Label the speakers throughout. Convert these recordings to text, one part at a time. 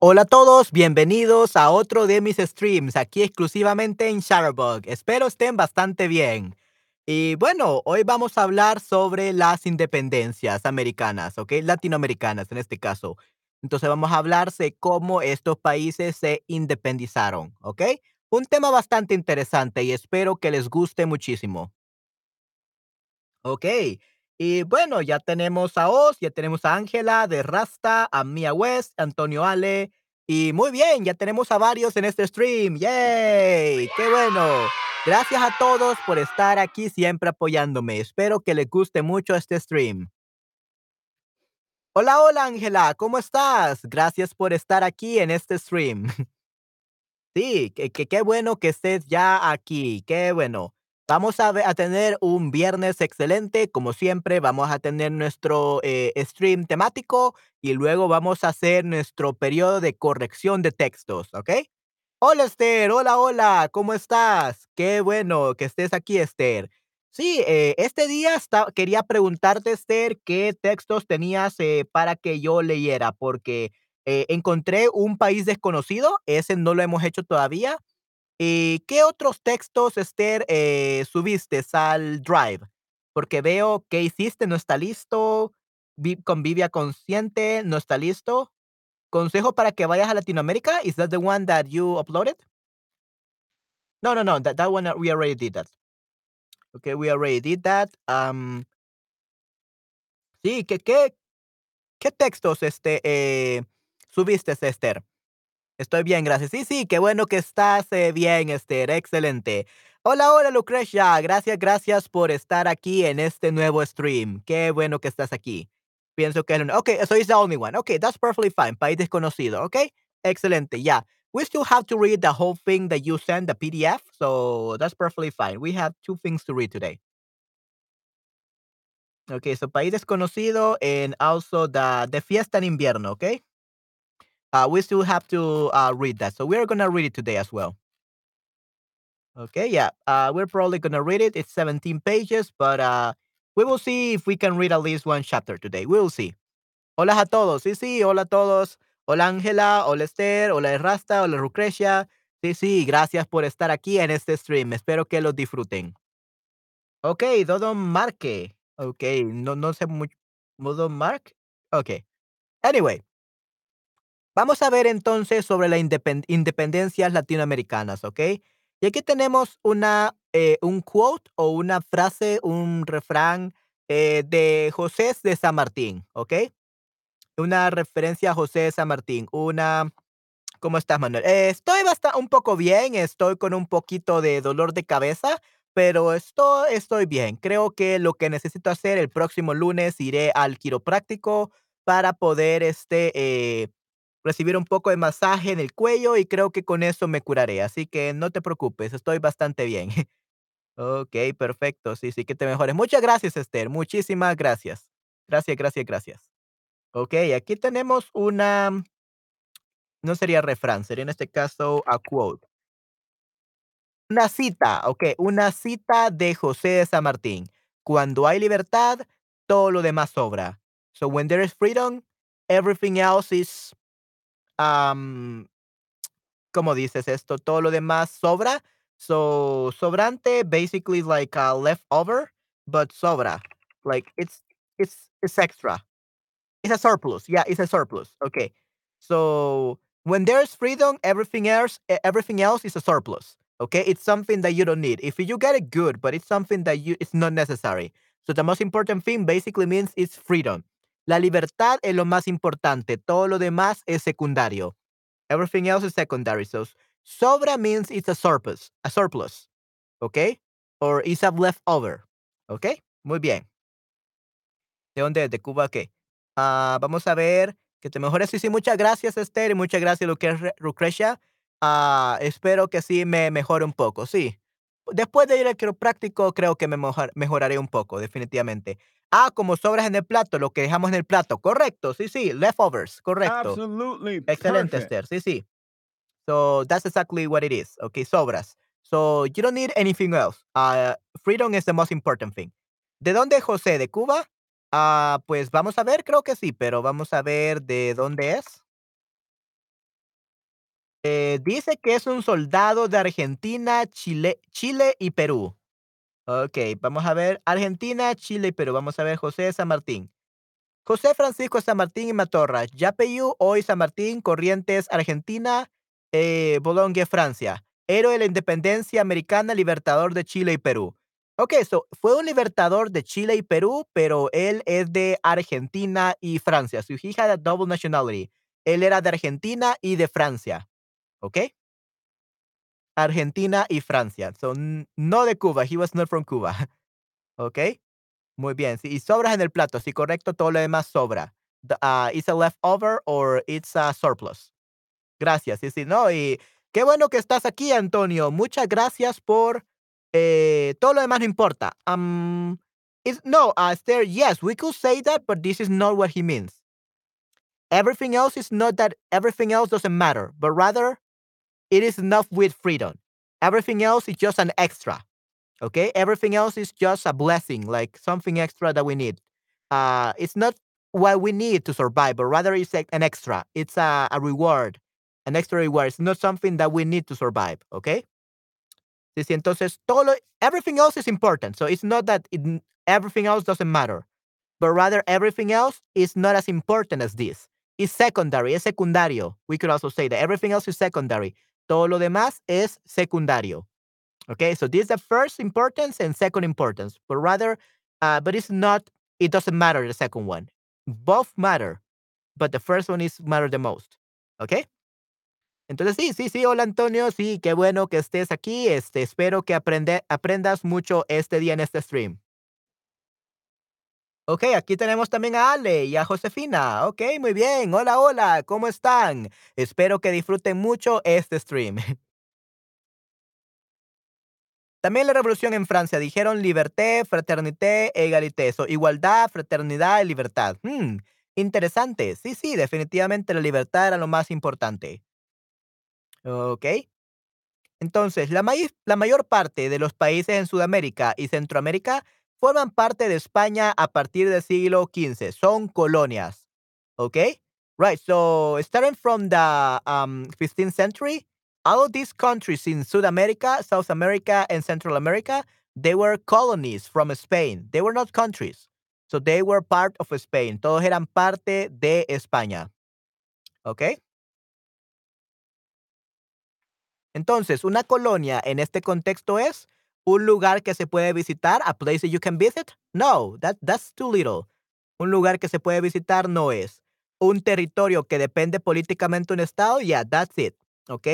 Speaker 1: Hola a todos, bienvenidos a otro de mis streams, aquí exclusivamente en Shutterbug. Espero estén bastante bien. Y bueno, hoy vamos a hablar sobre las independencias americanas, ¿ok? Latinoamericanas en este caso. Entonces vamos a hablar de cómo estos países se independizaron, ¿ok? Un tema bastante interesante y espero que les guste muchísimo. Ok. Y bueno, ya tenemos a Oz, ya tenemos a Ángela de Rasta, a Mia West, Antonio Ale. Y muy bien, ya tenemos a varios en este stream. ¡Yay! ¡Qué bueno! Gracias a todos por estar aquí siempre apoyándome. Espero que les guste mucho este stream. Hola, hola Ángela, ¿cómo estás? Gracias por estar aquí en este stream. Sí, qué bueno que estés ya aquí, qué bueno. Vamos a, tener un viernes excelente, como siempre, vamos a tener nuestro eh, stream temático y luego vamos a hacer nuestro periodo de corrección de textos, ¿ok? Hola Esther, hola, hola, ¿cómo estás? Qué bueno que estés aquí, Esther. Sí, eh, este día esta- quería preguntarte, Esther, qué textos tenías eh, para que yo leyera, porque eh, encontré un país desconocido, ese no lo hemos hecho todavía. ¿Y qué otros textos, Esther, eh, subiste al Drive? Porque veo que hiciste, no está listo, Vi- Convivia Consciente, no está listo. Consejo para que vayas a Latinoamérica, is that the one that you uploaded? No, no, no, that, that one uh, we already did that. Okay, we already did that. Um, sí, ¿qué, qué, qué textos este, eh, subiste, Esther? Estoy bien, gracias. Sí, sí, qué bueno que estás eh, bien, Esther. Excelente. Hola, hola, Lucrecia. Gracias, gracias por estar aquí en este nuevo stream. Qué bueno que estás aquí. Pienso que... Okay, so it's the only one. Okay, that's perfectly fine. País desconocido. Okay, excelente. Yeah. We still have to read the whole thing that you sent, the PDF. So that's perfectly fine. We have two things to read today. Okay, so país desconocido and also the, the fiesta en invierno. Okay. Uh, we still have to uh, read that. So we're going to read it today as well. Okay, yeah. Uh, we're probably gonna read it. It's 17 pages, but uh, we will see if we can read at least one chapter today. We will see. Hola a todos. Sí, sí, hola a todos. Hola Ángela, hola Esther, hola Rasta, hola Lucrecia. Sí, sí, gracias por estar aquí en este stream. Espero que lo disfruten. Ok, Dodo Marque. Ok, no, no sé mucho. ¿Modo Mark? Ok. Anyway, Vamos a ver entonces sobre las independencias latinoamericanas, ¿ok? Y aquí tenemos una, eh, un quote o una frase, un refrán eh, de José de San Martín, ¿ok? Una referencia a José de San Martín, una... ¿Cómo estás, Manuel? Eh, estoy bastante, un poco bien, estoy con un poquito de dolor de cabeza, pero estoy, estoy bien. Creo que lo que necesito hacer el próximo lunes iré al quiropráctico para poder este, eh, recibir un poco de masaje en el cuello y creo que con eso me curaré. Así que no te preocupes, estoy bastante bien. Ok, perfecto. Sí, sí, que te mejores. Muchas gracias, Esther. Muchísimas gracias. Gracias, gracias, gracias. Ok, aquí tenemos una, no sería refrán, sería en este caso a quote. Una cita, ok, una cita de José de San Martín. Cuando hay libertad, todo lo demás sobra. So when there is freedom, everything else is, um, ¿cómo dices esto? Todo lo demás sobra. So sobrante basically is like a leftover, but sobra. Like it's it's it's extra. It's a surplus. Yeah, it's a surplus. Okay. So when there's freedom, everything else everything else is a surplus. Okay? It's something that you don't need. If you get it good, but it's something that you it's not necessary. So the most important thing basically means it's freedom. La libertad es lo más importante. Todo lo demás es secundario. Everything else is secondary. So sobra means it's a surplus, a surplus. Okay? Or it's a leftover. Okay? Muy bien. ¿De dónde? ¿De Cuba qué? Ah, vamos a ver, que te mejores. Sí, sí, muchas gracias, Esther, y muchas gracias, Lucre- Lucrecia. Ah, espero que sí me mejore un poco, sí. Después de ir al quiropráctico, creo que me mejor- mejoraré un poco, definitivamente. Ah, como sobras en el plato, lo que dejamos en el plato. Correcto, sí, sí, leftovers, correcto.
Speaker 2: Absolutely
Speaker 1: Excelente,
Speaker 2: perfect.
Speaker 1: Esther, sí, sí. So that's exactly what it is. Okay, sobras. So you don't need anything else. Uh, freedom is the most important thing. ¿De dónde, José? ¿De Cuba? Ah, pues vamos a ver, creo que sí, pero vamos a ver de dónde es. Eh, dice que es un soldado de Argentina, Chile, Chile y Perú. Ok, vamos a ver. Argentina, Chile y Perú. Vamos a ver José San Martín. José Francisco San Martín y Matorra. Yapeyú, hoy San Martín, Corrientes, Argentina, eh, Francia. Héroe de la independencia americana, libertador de Chile y Perú. Ok, so fue un libertador de Chile y Perú, pero él es de Argentina y Francia. Su hija era double nationality. Él era de Argentina y de Francia. ¿Ok? Argentina y Francia. Son no de Cuba. He was not from Cuba. ¿Ok? Muy bien. Sí, y sobras en el plato. Sí, correcto. Todo lo demás sobra. Uh, it's a leftover or it's a surplus. Gracias. Sí, sí, no. Y qué bueno que estás aquí, Antonio. Muchas gracias por eh, todo lo demás no importa. Um, it's, no, uh, Esther, yes, we could say that, but this is not what he means. Everything else is not that everything else doesn't matter, but rather it is enough with freedom. Everything else is just an extra. Okay? Everything else is just a blessing, like something extra that we need. Uh, it's not what we need to survive, but rather it's an extra. It's a, a reward, an extra reward. It's not something that we need to survive. Okay? Sí, entonces todo lo, everything else is important. So it's not that it, everything else doesn't matter, but rather everything else is not as important as this. It's secondary, es secundario. We could also say that everything else is secondary. Todo lo demás es secundario. Okay, so this is the first importance and second importance, but rather, uh, but it's not, it doesn't matter the second one. Both matter, but the first one is matter the most. Okay? Entonces, sí, sí, sí, hola Antonio, sí, qué bueno que estés aquí. Este, espero que aprende, aprendas mucho este día en este stream. Ok, aquí tenemos también a Ale y a Josefina. Ok, muy bien. Hola, hola, ¿cómo están? Espero que disfruten mucho este stream. También la revolución en Francia dijeron liberté, fraternité, égalité. So, igualdad, fraternidad y libertad. Hmm, interesante. Sí, sí, definitivamente la libertad era lo más importante. Ok. Entonces, la, la mayor parte de los países en Sudamérica y Centroamérica forman parte de España a partir del siglo XV. Son colonias. Ok. Right. So, starting from the um, 15th century, all of these countries in South America, South America, and Central America, they were colonies from Spain. They were not countries. So they were part of Spain. Todos eran parte de España. ¿Ok? Entonces, una colonia en este contexto es un lugar que se puede visitar, a place that you can visit. No, that, that's too little. Un lugar que se puede visitar no es. Un territorio que depende políticamente un estado, yeah, that's it. ¿Ok?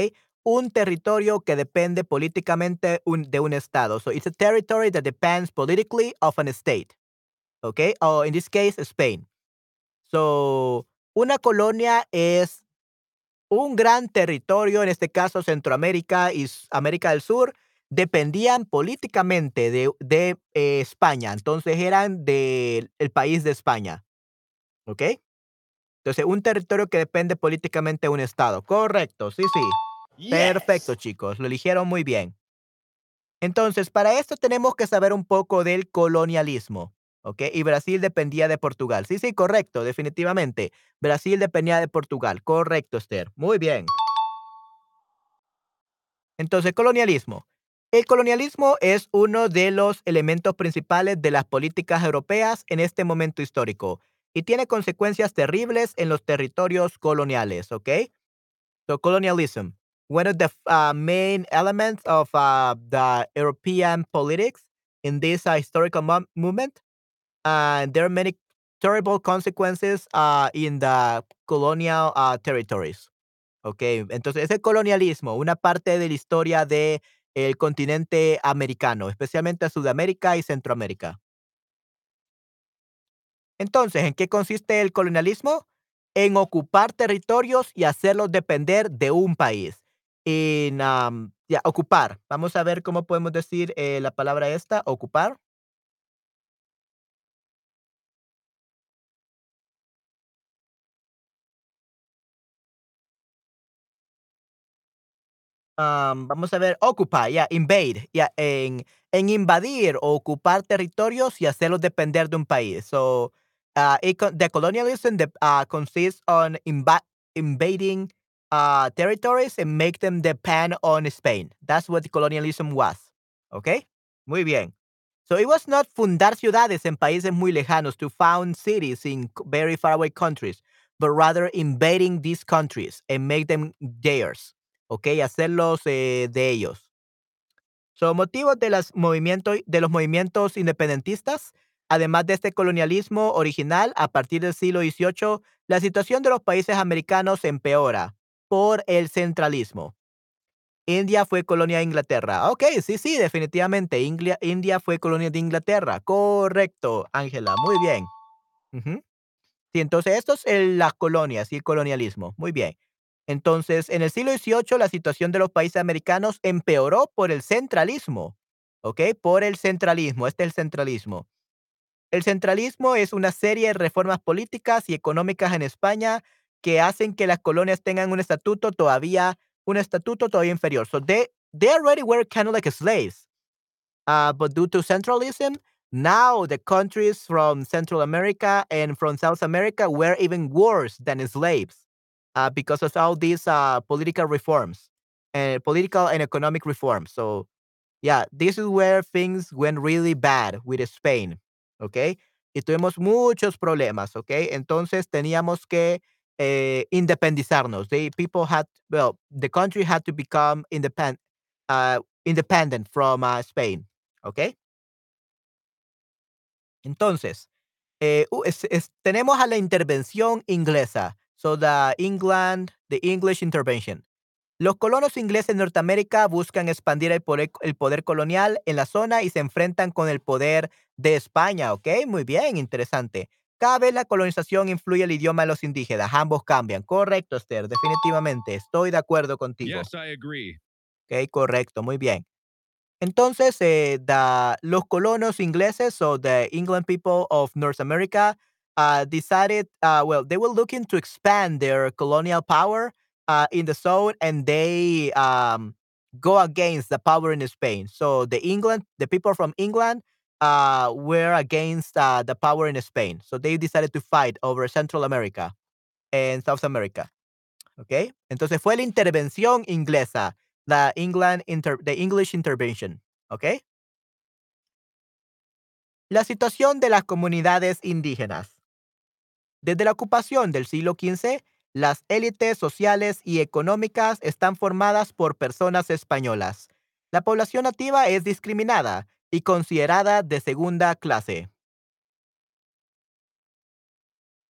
Speaker 1: Un territorio que depende políticamente de un estado. So it's a territory that depends politically of an state. ¿Ok? Or in this case, Spain. So, una colonia es un gran territorio, en este caso Centroamérica y América del Sur, dependían políticamente de, de eh, España. Entonces eran del país de España. ¿Ok? Entonces, un territorio que depende políticamente de un Estado. Correcto, sí, sí. Perfecto, chicos. Lo eligieron muy bien. Entonces, para esto tenemos que saber un poco del colonialismo. ¿ok? Y Brasil dependía de Portugal. Sí, sí, correcto, definitivamente. Brasil dependía de Portugal. Correcto, Esther. Muy bien. Entonces, colonialismo. El colonialismo es uno de los elementos principales de las políticas europeas en este momento histórico y tiene consecuencias terribles en los territorios coloniales, ¿ok? So, colonialism. One of the uh, main elements of uh, the European politics in this uh, historical movement and there are many terrible consequences in the colonial territories. Okay, entonces colonialismo, una parte de la historia del el continente americano, especialmente Sudamérica y Centroamérica. Entonces, ¿en qué consiste el colonialismo? En ocupar territorios y hacerlos depender de un país. En ocupar. Vamos a ver cómo podemos decir eh, la palabra esta, ocupar. Vamos a ver, occupy, ya, invade, ya, en, en invadir o ocupar territorios y hacerlos depender de un país. So, uh, it, the colonialism uh, consists on invading uh, territories and make them depend on Spain. That's what colonialism was. Okay? Muy bien. So it was not fundar ciudades en países muy lejanos to found cities in very faraway countries, but rather invading these countries and make them theirs. Okay? Hacerlos eh, de ellos. So, motivos de, las movimientos, de los movimientos independentistas, además de este colonialismo original, a partir del siglo XVIII, la situación de los países americanos empeora por el centralismo. India fue colonia de Inglaterra. Ok, sí, sí, definitivamente. India, fue colonia de Inglaterra. Correcto, Ángela. Muy bien. Sí, entonces esto es las colonias y el colonialismo. Muy bien. Entonces, en el siglo XVIII, la situación de los países americanos empeoró por el centralismo. ¿Ok? Por el centralismo. Este es el centralismo. El centralismo es una serie de reformas políticas y económicas en España que hacen que las colonias tengan un estatuto todavía, un estatuto todavía inferior. So they, they already were kind of like slaves. Uh, but due to centralism, now the countries from Central America and from South America were even worse than slaves uh, because of all these uh, political reforms and political and economic reforms. So, yeah, this is where things went really bad with Spain. Okay. Y tuvimos muchos problemas. Okay. Entonces teníamos que eh, independizarnos. The people had, well, the country had to become independent, uh, independent from uh, Spain. Okay. Entonces, eh, tenemos a la intervención inglesa. So the England, the English intervention. Los colonos ingleses en Norteamérica buscan expandir el poder, el poder, colonial en la zona y se enfrentan con el poder de España, ¿ok? Muy bien, interesante. Cada vez la colonización influye el idioma de los indígenas. Ambos cambian. Correcto, Esther, definitivamente. Estoy de acuerdo contigo.
Speaker 2: Yes, I agree.
Speaker 1: Ok, correcto, muy bien. Entonces, eh, the, los colonos ingleses, so the England people of North America, uh, decided, uh, well, they were looking to expand their colonial power uh, in the zone and they um, go against the power in Spain. So the England, the people from England uh, were against uh, the power in Spain. So they decided to fight over Central America and South America. Okay. Entonces fue la intervención inglesa, la England inter the English intervention. Okay. La situación de las comunidades indígenas. Desde la ocupación del siglo XV, las élites sociales y económicas están formadas por personas españolas. La población nativa es discriminada y considerada de segunda clase.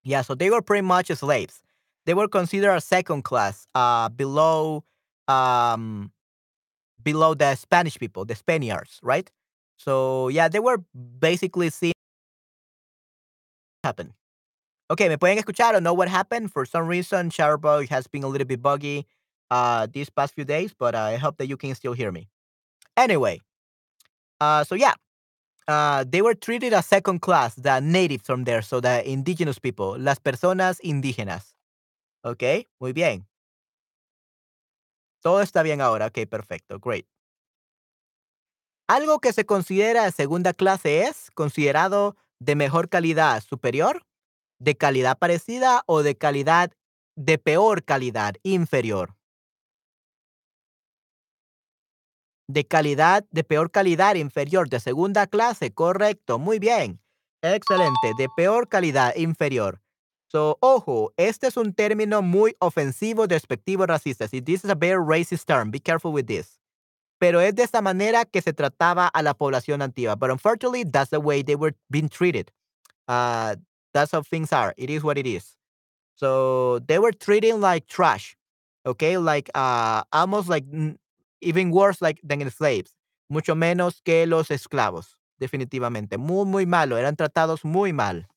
Speaker 1: Yeah, so they were pretty much slaves. They were considered a second class, uh, below, um, below the Spanish people, the Spaniards, right? So yeah, they were basically seen happen. Okay, ¿me pueden escuchar or know what happened? For some reason, Shutterbug has been a little bit buggy uh, these past few days, but I hope that you can still hear me. Anyway, uh, so yeah, uh, they were treated as second class, the natives from there, so the indigenous people, las personas indígenas. Ok, muy bien. Todo está bien ahora. Ok, perfecto, great. Algo que se considera de segunda clase es considerado de mejor calidad superior, de calidad parecida o de calidad de peor calidad inferior. de calidad, de peor calidad inferior, de segunda clase, correcto, muy bien, excelente, de peor calidad inferior. So, ojo, este es un término muy ofensivo, despectivo, racista. Si this is a very racist term, be careful with this. Pero es de esta manera que se trataba a la población nativa. But unfortunately, that's the way they were being treated. Uh, that's how things are. It is what it is. So they were treating like trash. Okay, like uh, almost like even worse like than slaves, mucho menos que los esclavos, definitivamente, muy, muy malo, eran tratados muy mal.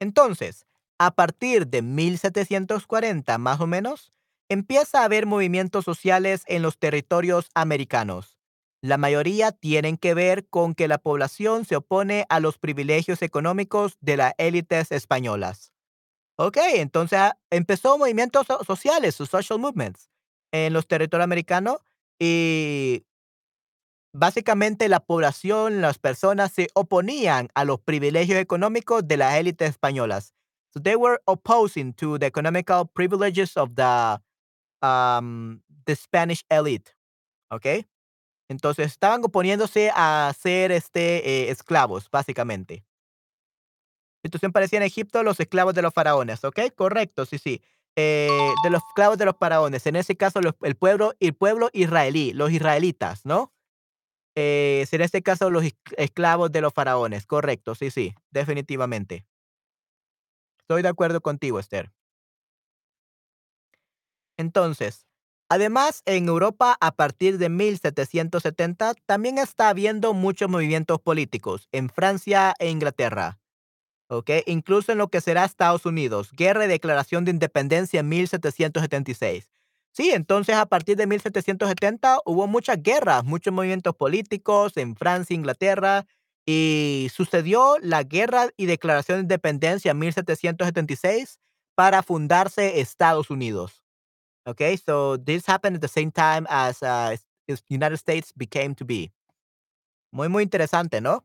Speaker 1: Entonces, a partir de 1740 más o menos, empieza a haber movimientos sociales en los territorios americanos. La mayoría tienen que ver con que la población se opone a los privilegios económicos de las élites españolas. Ok, entonces ah, empezó movimientos sociales, social movements, en los territorios americanos y básicamente la población, las personas se oponían a los privilegios económicos de las élites españolas. So they were opposing to the economical privileges of the um, the Spanish elite, ¿ok? Entonces estaban oponiéndose a ser este, eh, esclavos, básicamente. Situación parecía en Egipto los esclavos de los faraones, ¿ok? Correcto, sí, sí. Eh, de los esclavos de los faraones, en ese caso el pueblo, el pueblo israelí, los israelitas, ¿no? Eh, en este caso los es- esclavos de los faraones, correcto, sí, sí, definitivamente. Estoy de acuerdo contigo, Esther. Entonces, además, en Europa, a partir de 1770, también está habiendo muchos movimientos políticos en Francia e Inglaterra. ¿ok? Incluso en lo que será Estados Unidos, Guerra y Declaración de Independencia en 1776. Sí, entonces a partir de 1770 hubo muchas guerras, muchos movimientos políticos en Francia, Inglaterra, y sucedió la Guerra y Declaración de Independencia en 1776 para fundarse Estados Unidos. Okay, so this happened at the same time as uh, United States became to be. Muy, muy interesante, ¿no?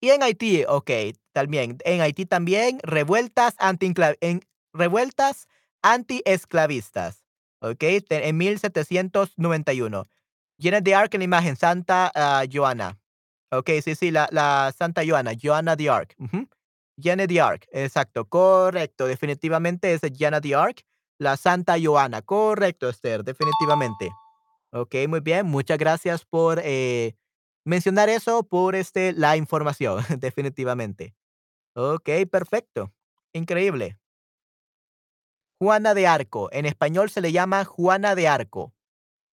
Speaker 1: Y en Haití, okey, también, en Haití también revueltas antiincla en revueltas antiesclavistas, te en 1791. Llena de Arc en la imagen, Santa, ah, Joana. Okey, sí, sí, la la Santa Joana, Joana de Arc, ujú. Jeanne d'Arc, exacto, correcto, definitivamente es Joana de Arc, la Santa Joana, correcto, Esther, definitivamente. Okey, muy bien, muchas gracias por, eh, mencionar eso, por, este, la información, definitivamente. Okey, perfecto, increíble. Juana de Arco, en español se le llama Juana de Arco,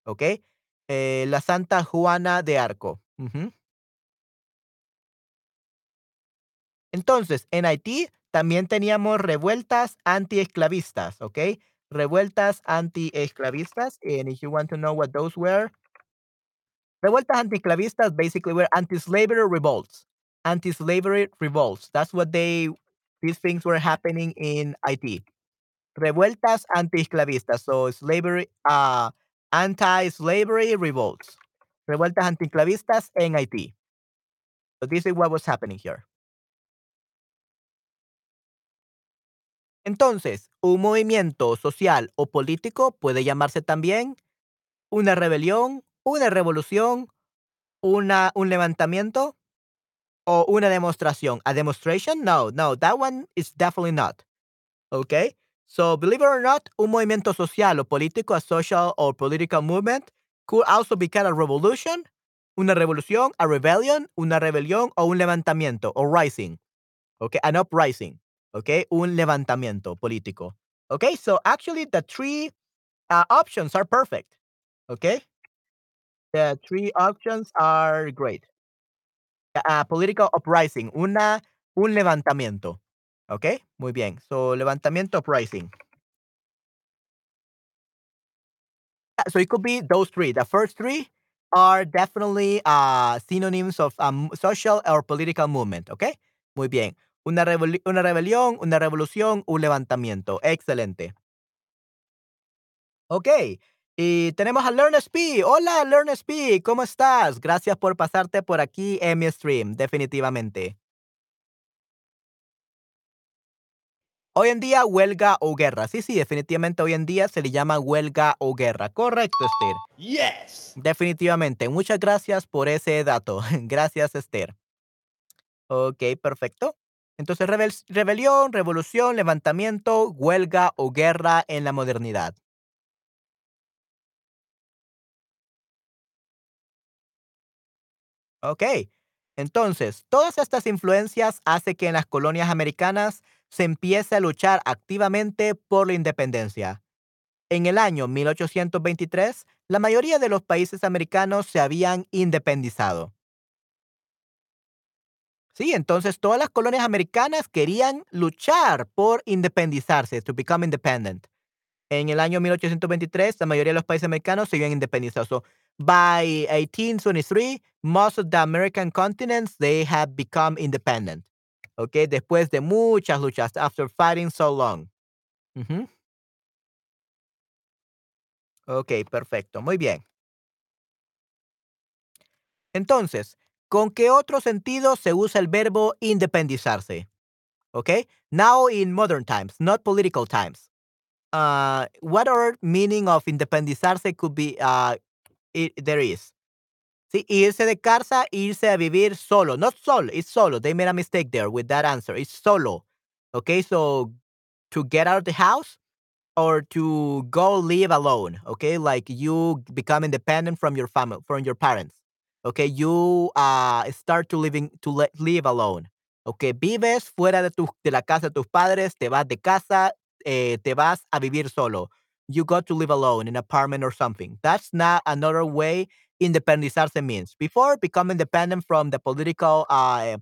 Speaker 1: ¿okey? Eh, la Santa Juana de Arco. Entonces, en Haití también teníamos revueltas antiesclavistas, ¿okey? Revueltas antiesclavistas, and if you want to know what those were Revueltas antiesclavistas basically were anti-slavery revolts. Anti-slavery revolts. That's what they these things were happening in Haiti. Revueltas antiesclavistas. So slavery, uh, anti-slavery revolts. Revueltas antiesclavistas en Haití. So this is what was happening here. Entonces, un movimiento social o político puede llamarse también una rebelión, una revolución, una, un levantamiento o una demostración. A demonstration? No, no, that one is definitely not. Okay? So, believe it or not, un movimiento social o político, a social or political movement, could also be called a revolution, una revolución, a rebellion, una rebelión o un levantamiento, o rising. Okay? An uprising. Okay? Un levantamiento político. Okay? So, actually, the three uh, options are perfect. Okay? The three options are great. Ah, political uprising, una un levantamiento, ¿okey? Muy bien. So, levantamiento, uprising. Ah, so it could be those 3. The first 3 are definitely, uh, synonyms of, um, social or political movement, ¿okey? Muy bien. Una rebeli una rebelión, una revolución, un levantamiento. Excelente. Okey. Y tenemos a LearnSP. Hola, LearnSP, ¿cómo estás? Gracias por pasarte por aquí en mi stream, definitivamente. Hoy en día, huelga o guerra. Sí, sí, definitivamente hoy en día se le llama huelga o guerra. Correcto, Esther.
Speaker 2: Yes.
Speaker 1: Definitivamente. Muchas gracias por ese dato. Gracias, Esther. Okey, perfecto. Entonces, rebel rebelión, revolución, levantamiento, huelga o guerra en la modernidad. Okey. Entonces, todas estas influencias hace que en las colonias americanas se empiece a luchar activamente por la independencia. En el año 1823, la mayoría de los países americanos se habían independizado. Sí, entonces todas las colonias americanas querían luchar por independizarse, to become independent. En el año 1823, la mayoría de los países americanos se habían independizado. So, by 1823, most of the American continents, they had become independent. Okay, después de muchas luchas, after fighting so long. Ujú. Okey, perfecto, muy bien. Entonces, ¿Con qué otro sentido se usa el verbo independizarse? Okay. Now in modern times, not political times. Uh, what other meaning of independizarse could be uh, it, there is? Sí, irse de casa, irse a vivir solo. Not solo, it's solo. They made a mistake there with that answer. It's solo. Okay, so to get out of the house or to go live alone. Okay, like you become independent from your family, from your parents. Okay, you uh, start to living to le- live alone. Okay, vives fuera de, tu, de la casa de tus padres, te vas de casa, eh, te vas a vivir solo. You got to live alone in an apartment or something. That's not another way independizarse means. Before, become independent from the political uh,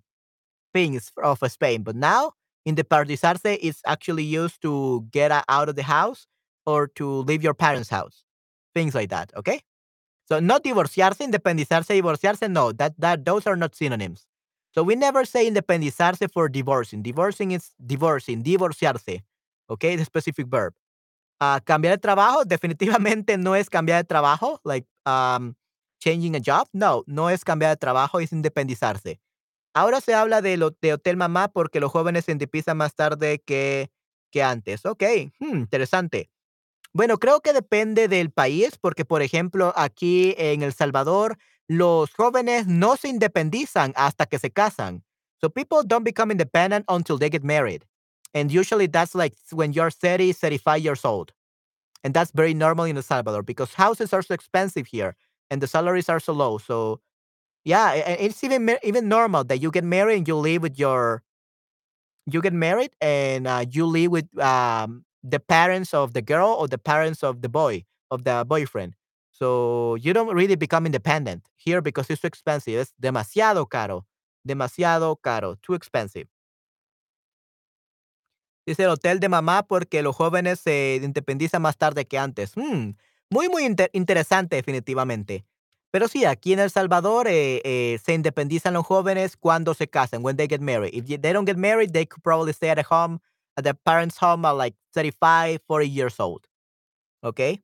Speaker 1: things of Spain, but now independizarse is actually used to get out of the house or to leave your parents' house. Things like that, okay? So not divorciarse, independizarse, divorciarse, no, that that those are not synonyms. So we never say independizarse for divorcing. Divorcing is divorcing, divorciarse. Okay, the specific verb. Uh, cambiar de trabajo, definitivamente no es cambiar de trabajo, like um, changing a job. No, no es cambiar de trabajo, es independizarse. Ahora se habla de, hotel mamá porque los jóvenes se independizan más tarde que, que antes. Ok, hmm, interesante. Bueno, creo que depende del país, porque por ejemplo, aquí en El Salvador, los jóvenes no se independizan hasta que se casan. So people don't become independent until they get married. And usually that's like when you're 30, 35 years old. And that's very normal in El Salvador because houses are so expensive here and the salaries are so low. So yeah, it's even even normal that you get married and you live with your you get married and uh, you live with um, the parents of the girl or the parents of the boy of the boyfriend. So you don't really become independent here because it's too expensive. Es demasiado caro. Demasiado caro. Too expensive. Dice el hotel de mamá porque los jóvenes se independizan más tarde que antes. Hmm, muy, muy inter interesante, definitivamente. Pero sí, aquí en El Salvador eh, eh, se independizan los jóvenes cuando se casan, when they get married. If they don't get married, they could probably stay at home, at their parents' home at like 35, 40 years old. ¿Ok?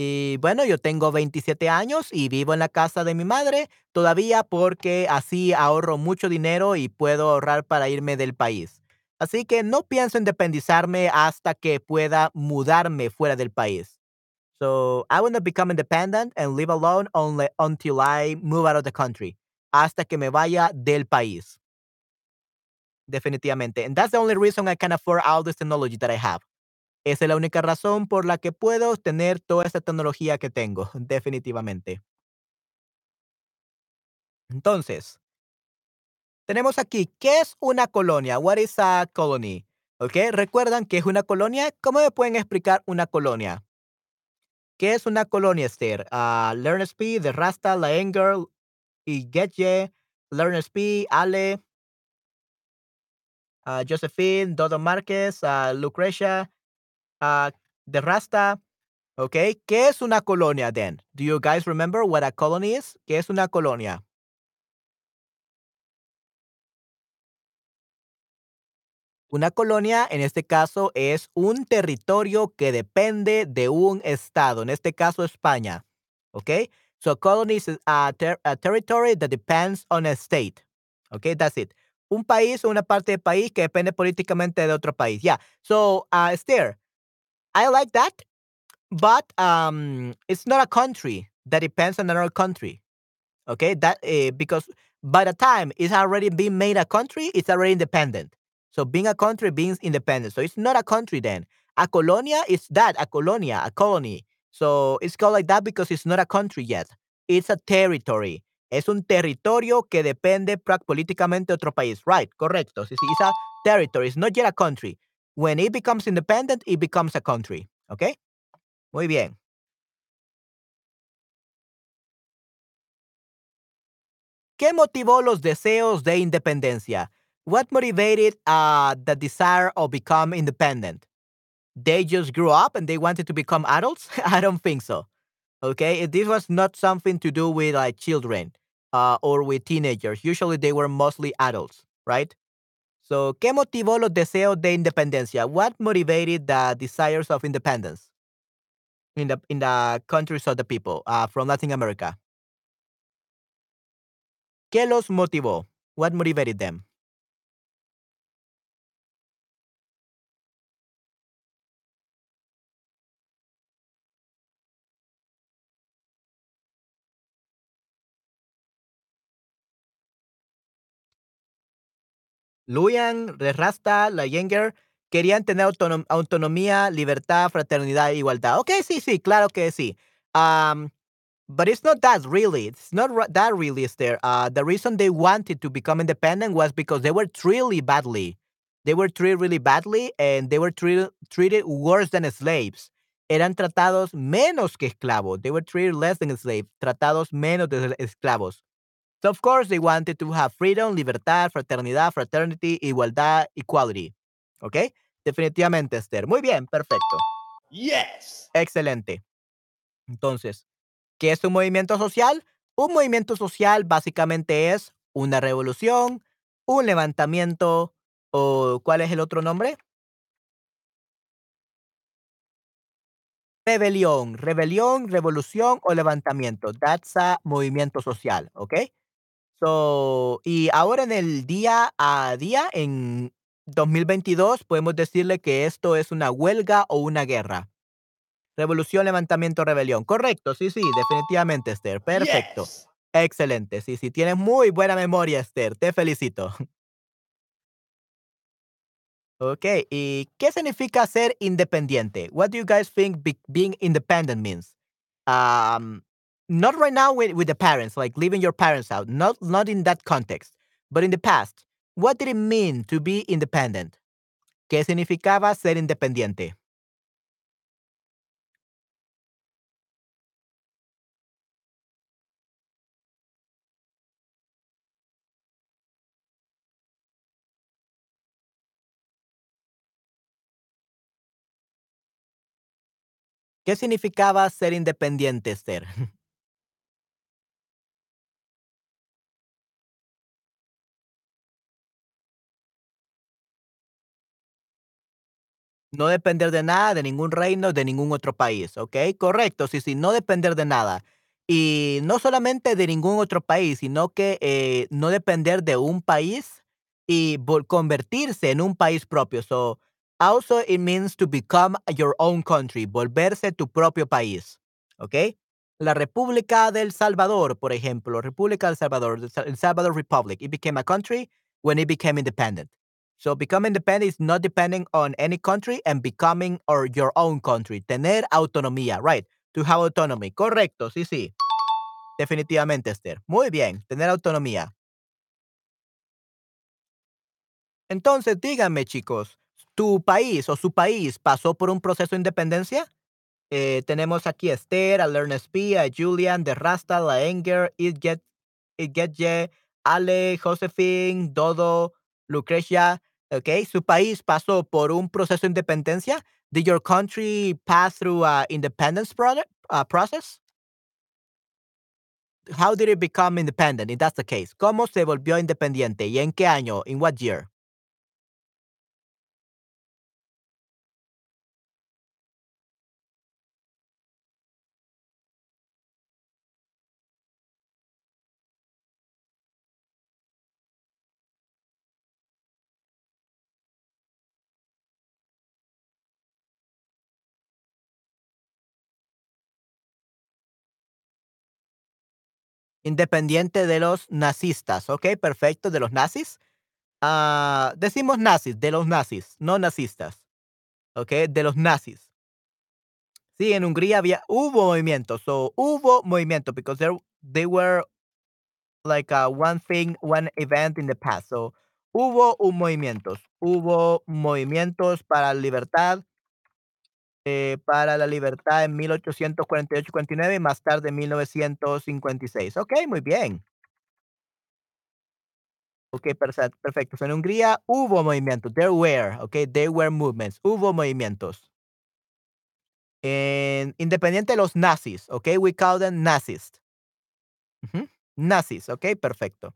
Speaker 1: Y bueno, yo tengo 27 años y vivo en la casa de mi madre todavía porque así ahorro mucho dinero y puedo ahorrar para irme del país. Así que no pienso independizarme hasta que pueda mudarme fuera del país. So I want to become independent and live alone only until I move out of the country. Hasta que me vaya del país. Definitivamente. And that's the only reason I can afford all this technology that I have. Esa es la única razón por la que puedo tener toda esta tecnología que tengo. Definitivamente. Entonces, tenemos aquí, ¿qué es una colonia? What is a colony? ¿Ok? ¿Recuerdan qué es una colonia? ¿Cómo me pueden explicar una colonia? ¿Qué es una colonia, Esther? Uh, Learn Speed, The Rasta, La Anger, y Learn Speed, Ale, Josephine, Dodo Márquez, Lucrecia, uh, The Rasta. ¿Ok? ¿Qué es una colonia, then? Do you guys remember what a colony is? ¿Qué es una colonia? Una colonia, en este caso, es un territorio que depende de un estado, en este caso España. ¿Ok? So colony is a, ter a territory that depends on a state. Okay, that's it. Un país o una parte del país que depende políticamente de otro país. Yeah. So, uh, Esther, I like that, but um, it's not a country that depends on another country. Okay, that uh, because by the time it's already been made a country, it's already independent. So being a country means independent. So it's not a country then. A colonia is that, a colonia, a colony. So it's called like that because it's not a country yet. It's a territory. Es un territorio que depende políticamente de otro país. Right, correcto. Sí, sí, it's a territory. It's not yet a country. When it becomes independent, it becomes a country. Okay? Muy bien. ¿Qué motivó los deseos de independencia? What motivated uh, the desire of become independent? They just grew up and they wanted to become adults? I don't think so. Okay, this was not something to do with like children uh, or with teenagers. Usually they were mostly adults, right? So, ¿qué motivó los deseos de independencia? What motivated the desires of independence in the in the countries of the people uh, from Latin America? ¿Qué los motivó? What motivated them? Luyan, Rasta, La Yenger querían tener autonom autonomía, libertad, fraternidad e igualdad. Okay, sí, sí, claro que sí. Um, but it's not that really. It's not that really is there. Uh, the reason they wanted to become independent was because they were treated badly. They were treated really badly and they were treated, treated worse than slaves. Eran tratados menos que esclavos. They were treated less than slaves. Tratados menos de esclavos. So of course they wanted to have freedom, libertad, fraternidad, fraternity, igualdad, equality. ¿Ok? Definitivamente, Esther. Muy bien, perfecto.
Speaker 2: Yes.
Speaker 1: Excelente. Entonces, ¿qué es un movimiento social? Un movimiento social básicamente es una revolución, un levantamiento o ¿cuál es el otro nombre? Rebelión, rebelión, revolución o levantamiento. That's a movimiento social, ¿ok? So, y ahora en el día a día, en 2022, podemos decirle que esto es una huelga o una guerra. Revolución, levantamiento, rebelión. Correcto, sí, sí, definitivamente, Esther. Perfecto.
Speaker 2: Yes.
Speaker 1: Excelente. Sí, sí, tienes muy buena memoria, Esther. Te felicito. Ok, ¿y qué significa ser independiente? What do you guys think be- being independent means? Um, not right now with, with the parents, like leaving your parents out, not not in that context, but in the past. What did it mean to be independent? ¿Qué significaba ser independiente? ¿Qué significaba ser independiente, Esther? No depender de nada, de ningún reino, de ningún otro país, ¿ok? Correcto, sí, sí, no depender de nada. Y no solamente de ningún otro país, sino que eh, no depender de un país y convertirse en un país propio. So, also it means to become your own country, volverse tu propio país, ¿ok? La República del Salvador, por ejemplo, República del Salvador, El Salvador Republic, it became a country when it became independent. So becoming independent is not depending on any country and becoming or your own country. Tener autonomía, right? To have autonomy. Correcto, sí, sí. Definitivamente, Esther. Muy bien, tener autonomía. Entonces, díganme, chicos, ¿tu país o su país pasó por un proceso de independencia? Eh, tenemos aquí a Esther, a Ernest P, a Julian, de Rasta, la Enger, Itget, Itgetye, Ale, Josephine, Dodo, Lucrecia. Okay, su país pasó por un proceso de independencia. Did your country pass through a independence product, uh, process? How did it become independent? If that's the case, ¿cómo se volvió independiente y en qué año? In what year? Independiente de los nazistas, ¿ok? Perfecto, de los nazis. Ah, decimos nazis, de los nazis, no nazistas, ¿ok? De los nazis. Sí, en Hungría había, hubo movimientos, so hubo movimiento because there, they were like a one thing, one event in the past. So hubo un movimientos, hubo movimientos para libertad, eh, para la libertad en 1848-49 y más tarde en 1956. Ok, muy bien. Ok, perfecto. En Hungría hubo movimientos. There were, ok, there were movements. Hubo movimientos. En, independiente de los nazis, ok, we call them nazis. Nazis, ok, perfecto.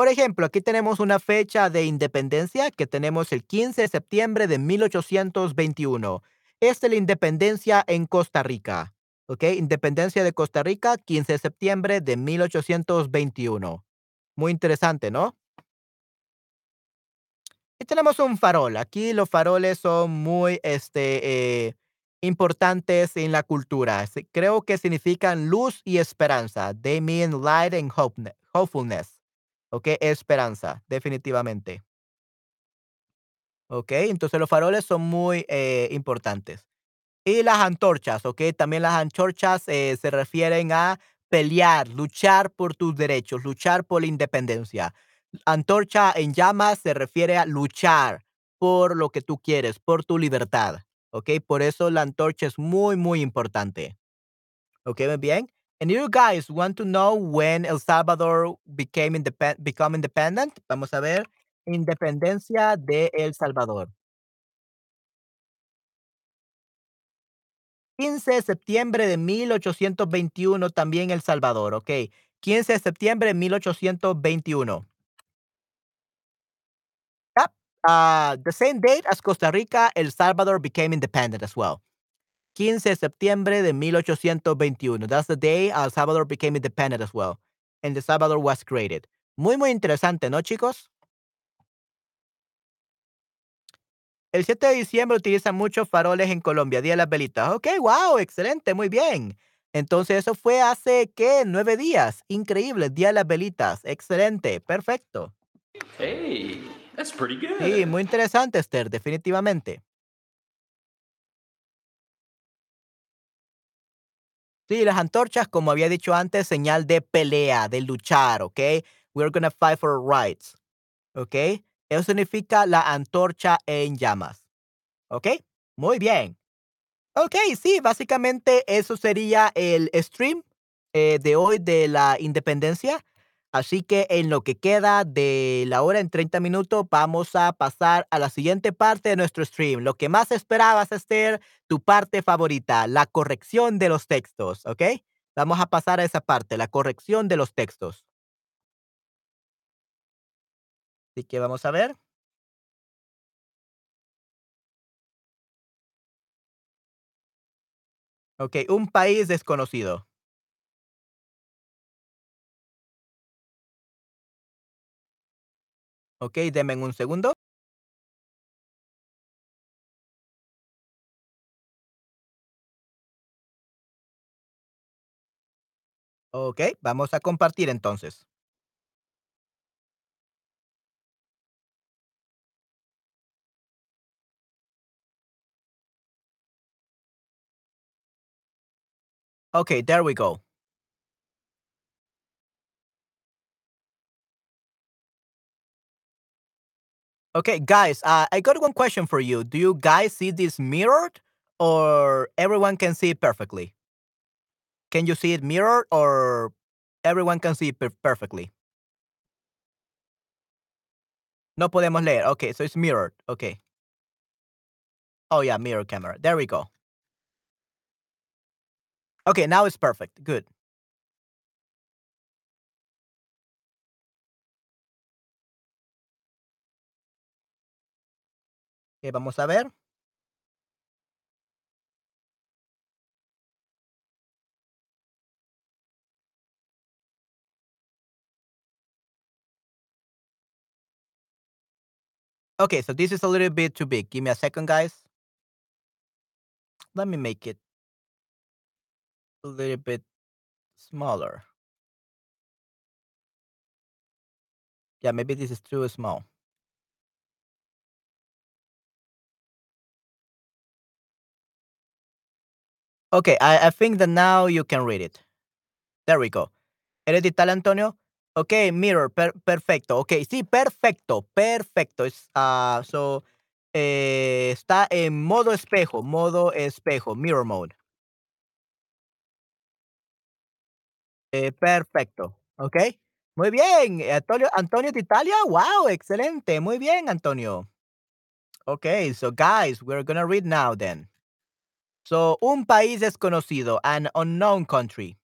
Speaker 1: Por ejemplo, aquí tenemos una fecha de independencia que tenemos el 15 de septiembre de 1821. Es de la independencia en Costa Rica. ¿ok? Independencia de Costa Rica, 15 de septiembre de 1821. Muy interesante, ¿no? Y tenemos un farol. Aquí los faroles son muy este, eh, importantes en la cultura. Creo que significan luz y esperanza. They mean light and hope- hopefulness. ¿Ok? Esperanza, definitivamente. ¿Ok? Entonces los faroles son muy eh, importantes. Y las antorchas, ¿ok? También las antorchas eh, se refieren a pelear, luchar por tus derechos, luchar por la independencia. Antorcha en llamas se refiere a luchar por lo que tú quieres, por tu libertad, ¿ok? Por eso la antorcha es muy, muy importante, ¿ok? Bien. And you guys want to know when El Salvador became independ become independent? Vamos a ver. Independencia de El Salvador. 15 de septiembre de 1821, también El Salvador, ¿ok? 15 de septiembre de 1821. Yep. Uh, the same date as Costa Rica, El Salvador became independent as well. 15 de septiembre de 1821. That's the day El Salvador became independent as well. And El Salvador was created. Muy, muy interesante, ¿no, chicos? El 7 de diciembre utilizan muchos faroles en Colombia, Día de las Velitas. Ok, wow, excelente, muy bien. Entonces, eso fue hace, ¿qué? Nueve días. Increíble, Día de las Velitas. Excelente, perfecto.
Speaker 2: Hey, that's pretty good.
Speaker 1: Sí, muy interesante, Esther, definitivamente. Sí, las antorchas, como había dicho antes, señal de pelea, de luchar, ¿ok? We're gonna fight for rights, ¿ok? Eso significa la antorcha en llamas, ¿ok? Muy bien. Ok, sí, básicamente eso sería el stream eh, de hoy de la independencia. Así que en lo que queda de la hora en 30 minutos, vamos a pasar a la siguiente parte de nuestro stream. Lo que más esperabas, Esther, tu parte favorita, la corrección de los textos, ¿ok? Vamos a pasar a esa parte, la corrección de los textos. Así que vamos a ver. Ok, un país desconocido. Ok, denme un segundo. Ok, vamos a compartir entonces. Ok, there we go. Okay, guys, uh, I got one question for you. Do you guys see this mirrored or everyone can see it perfectly? Can you see it mirrored or everyone can see it per- perfectly? No podemos leer. Okay, so it's mirrored. Okay. Oh, yeah, mirror camera. There we go. Okay, now it's perfect. Good. Okay, vamos a ver. Okay, so this is a little bit too big. Give me a second, guys. Let me make it a little bit smaller. Yeah, maybe this is too small. Okay, I, I think that now you can read it. There we go. ¿Eres digital, Antonio? Ok, mirror, per- perfecto. Ok, sí, perfecto, perfecto. Es, ah, so, eh, está en modo espejo, modo espejo, mirror mode. Eh, perfecto. Ok, muy bien. eh, Antonio, Antonio de Italia, wow, excelente. Muy bien, Antonio. Ok, so guys, we're gonna read now then. So, un país desconocido, an unknown country.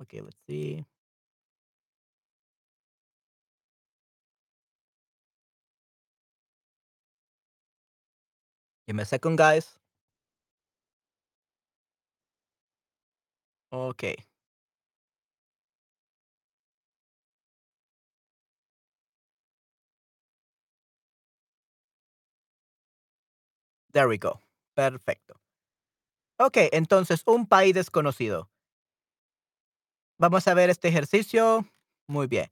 Speaker 1: Okay, let's see. Give me a second, guys. Okay. There we go. Perfecto. Okey, entonces, un país desconocido. Vamos a ver este ejercicio. Muy bien.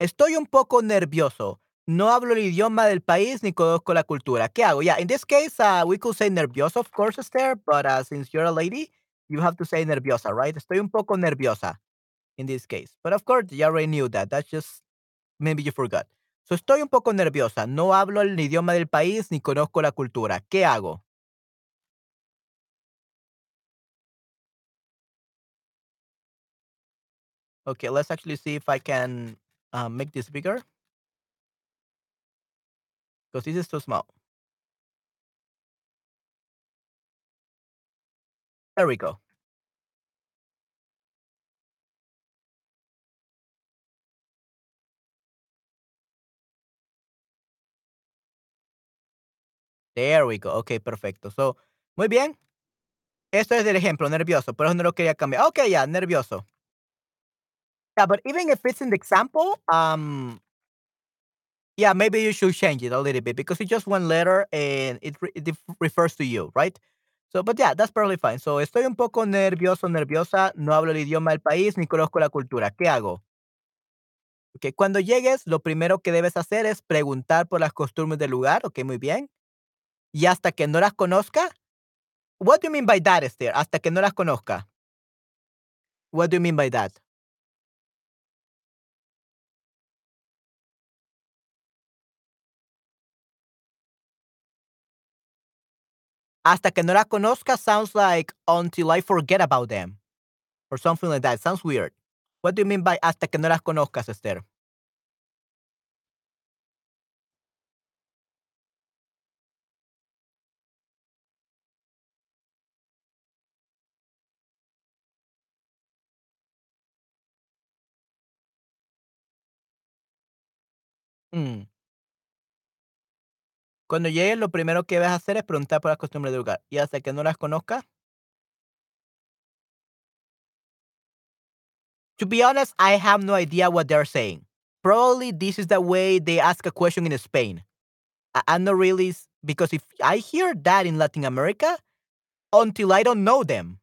Speaker 1: Estoy un poco nervioso. No hablo el idioma del país ni conozco la cultura. ¿Qué hago? Yeah, in this case, uh, we could say nervioso, of course, Esther, but uh, since you're a lady, you have to say nerviosa, right? Estoy un poco nerviosa in this case. But of course, you already knew that. That's just maybe you forgot. So estoy un poco nerviosa. No hablo el idioma del país ni conozco la cultura. ¿Qué hago? Okay, let's actually see if I can uh, make this bigger because this is too small. There we go. There we go. Okay, perfecto. So, muy bien. Esto es el ejemplo, nervioso, por eso no lo quería cambiar. Okay, yeah, nervioso. Yeah, but even if it's the example, um, yeah, maybe you should change it a little bit because it's just one letter and it, refers to you, right? So, but yeah, that's perfectly fine. So, estoy un poco nervioso, nerviosa, no hablo el idioma del país ni conozco la cultura. ¿Qué hago? Okay, cuando llegues, lo primero que debes hacer es preguntar por las costumbres del lugar, ok, muy bien. Y hasta que no las conozca, what do you mean by that, Esther? Hasta que no las conozca. What do you mean by that? Hasta que no las conozca sounds like until I forget about them or something like that. Sounds weird. What do you mean by hasta que no las conozcas, Esther? Mm. Cuando llegues, lo primero que vas hacer es preguntar por las costumbres del lugar. Y hasta que no las conozcas, to be honest, I have no idea what they're saying. Probably this is the way they ask a question in Spain. I'm not really because if I hear that in Latin America, until I don't know them,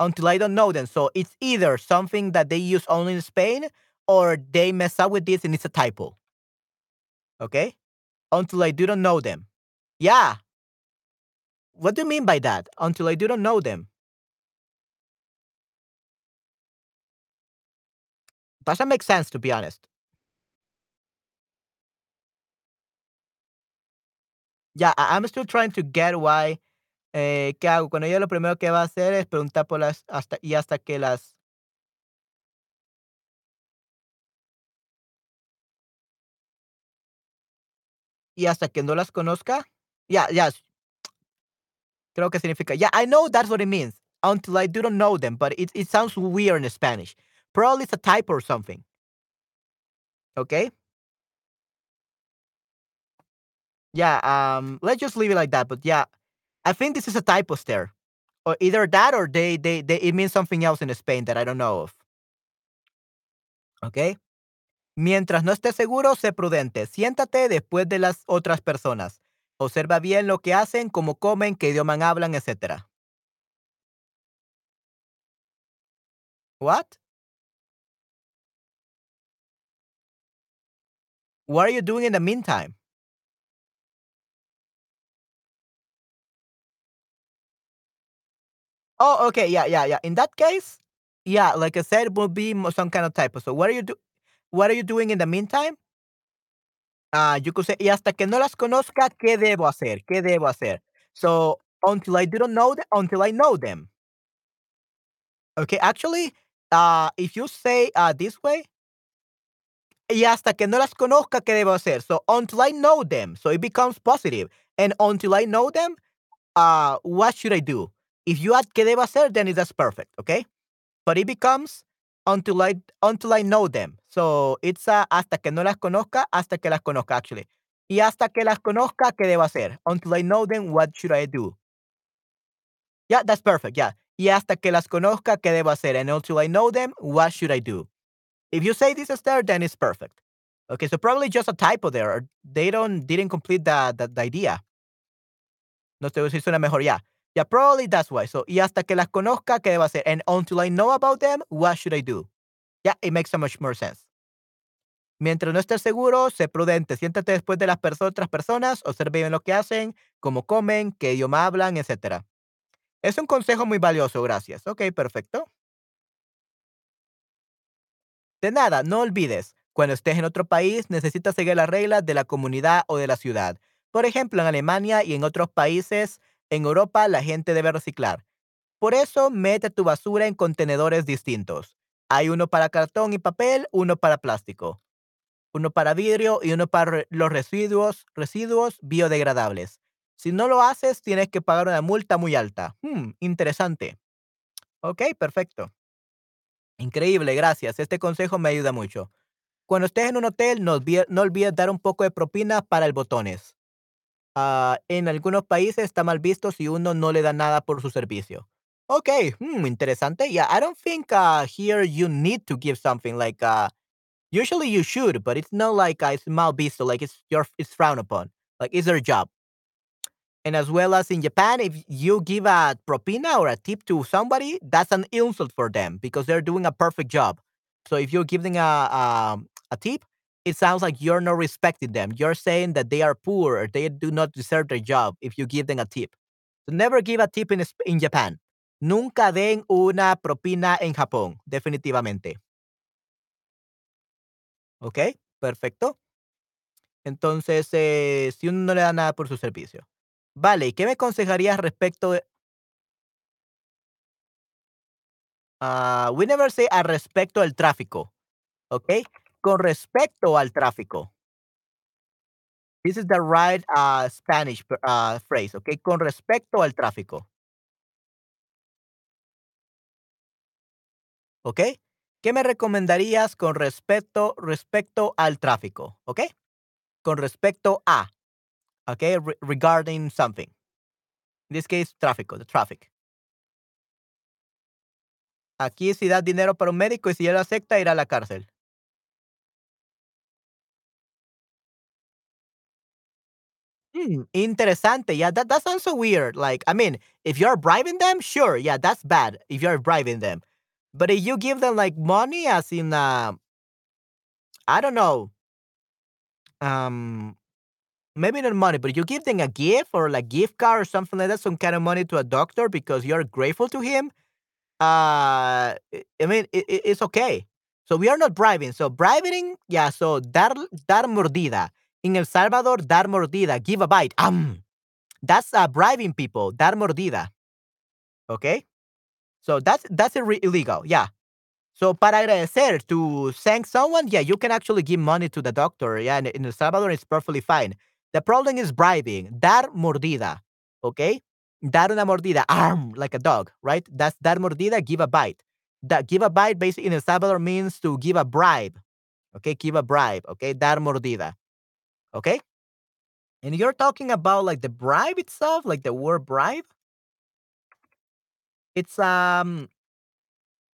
Speaker 1: until I don't know them. So it's either something that they use only in Spain or they mess up with this and it's a typo. Okay? Until I do not know them. Yeah. What do you mean by that? Until I do not know them. Doesn't make sense to be honest. Yeah, I'm still trying to get why. Eh, ¿Qué hago? Cuando ella lo primero que va a hacer es preguntar por las hasta y hasta que las y hasta que no las conozca. Yeah, yeah. Creo que significa. Yeah, I know that's what it means. Until I do not know them, but it, it sounds weird in Spanish. Probably it's a typo or something. Okay? Yeah, um, let's just leave it like that. But yeah, I think this is a typo there. Or either that or they, they, they it means something else in Spain that I don't know of. Okay? Mientras no estés seguro, sé prudente. Siéntate después de las otras personas. Observa bien lo que hacen, cómo comen, qué idioma hablan, etc. What? What are you doing in the meantime? Oh, okay. Yeah, yeah, yeah. In that case, yeah, like I said, will be some kind of typo. So what are you do? What are you doing in the meantime? Ah, you could say, y hasta que no las conozca, ¿qué debo hacer? ¿Qué debo hacer? So until I don't know them, until I know them. Okay, actually, uh, if you say uh, this way, y hasta que no las conozca, ¿qué debo hacer? So until I know them, so it becomes positive. And until I know them, uh, what should I do? If you add ¿qué debo hacer? Then that's perfect. Okay. but it becomes until I until I know them. So it's a, hasta que no las conozca, hasta que las conozca actually. Y hasta que las conozca, ¿qué debo hacer? Until I know them, what should I do? Yeah, that's perfect. Yeah. Y hasta que las conozca, ¿qué debo hacer? And until I know them, what should I do? If you say this, Esther, then it's perfect. Okay, so probably just a typo there. They don't didn't complete the, the, the idea. No sé si suena mejor ya. Yeah, probably that's why. So, y hasta que las conozca, ¿qué debo hacer? And until I know about them, what should I do? Yeah, it makes so much more sense. Mientras no estés seguro, sé prudente. Siéntate después de las otras personas, observe bien lo que hacen, cómo comen, qué idioma hablan, etc. Es un consejo muy valioso, gracias. Ok, perfecto. De nada, no olvides, cuando estés en otro país, necesitas seguir las reglas de la comunidad o de la ciudad. Por ejemplo, en Alemania y en otros países en Europa, la gente debe reciclar. Por eso, mete tu basura en contenedores distintos. Hay uno para cartón y papel, uno para plástico, uno para vidrio y uno para los residuos, residuos biodegradables. Si no lo haces, tienes que pagar una multa muy alta. Hmm, interesante. Ok, perfecto. Increíble, gracias. Este consejo me ayuda mucho. Cuando estés en un hotel, no, olvides dar un poco de propina para el botones. Uh, en algunos países está mal visto si uno no le da nada por su servicio. Okay, hmm, interesante. Yeah, I don't think uh, here you need to give something like uh, usually you should, but it's not like it's mal visto, like it's your it's frowned upon. Like it's their job. And as well as in Japan, if you give a propina or a tip to somebody, that's an insult for them because they're doing a perfect job. So if you're giving a, a, a tip, it sounds like you're not respecting them. You're saying that they are poor or they do not deserve their job if you give them a tip. So never give a tip in, in Japan. Nunca den una propina en Japón, definitivamente. ¿Ok? Perfecto. Entonces, eh, si uno no le da nada por su servicio. Vale, ¿y qué me aconsejarías respecto de... Uh, we never say a respecto al tráfico. ¿Ok? Con respecto al tráfico. This is the right uh, Spanish uh, phrase, ¿ok? Con respecto al tráfico. ¿Ok? ¿Qué me recomendarías con respecto, respecto al tráfico? ¿Ok? Con respecto a. ¿Ok? Re regarding something. In this case, tráfico, the traffic. Aquí si das dinero para un médico y si él lo acepta, irá a la cárcel. Hmm, interesante. Yeah, that, that sounds so weird. Like, I mean, if you're bribing them, sure, yeah, that's bad. If you're bribing them, but if you give them like money, as in, uh, I don't know, um, maybe not money, but you give them a gift or like gift card or something like that, some kind of money to a doctor because you're grateful to him. Uh, I mean, it, it, it's okay. So we are not bribing. So bribing, yeah. So dar dar mordida in El Salvador, dar mordida, give a bite. Um, that's uh, bribing people. Dar mordida. Okay. So that's that's illegal. Yeah. So para agradecer to thank someone, yeah, you can actually give money to the doctor. Yeah, in, in El Salvador, it's perfectly fine. The problem is bribing. Dar mordida. Okay. Dar una mordida. Arm like a dog, right? That's dar mordida. Give a bite. That give a bite basically in El Salvador means to give a bribe. Okay, give a bribe. Okay, dar mordida. Okay. And you're talking about like the bribe itself, like the word bribe. It's um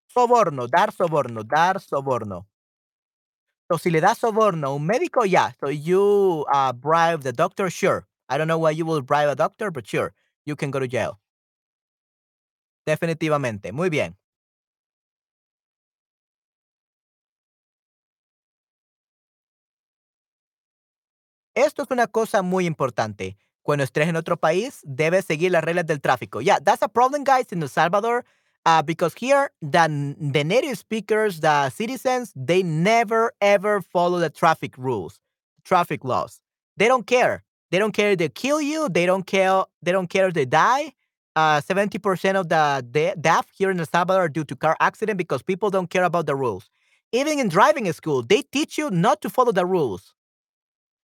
Speaker 1: soborno, dar soborno, dar soborno. So si le das soborno a un médico, yeah. So you uh, bribe the doctor, sure. I don't know why you will bribe a doctor, but sure, you can go to jail. Definitivamente. Muy bien. Esto es una cosa muy importante. Cuando estés en otro país, debes seguir las reglas del tráfico. Yeah, that's a problem, guys, in El Salvador. Uh, because here, the, the native speakers, the citizens, they never ever follow the traffic rules, traffic laws. They don't care. They don't care if they kill you. They don't care. They don't care if they die. Uh, 70% of the de- death here in El Salvador are due to car accident because people don't care about the rules. Even in driving school, they teach you not to follow the rules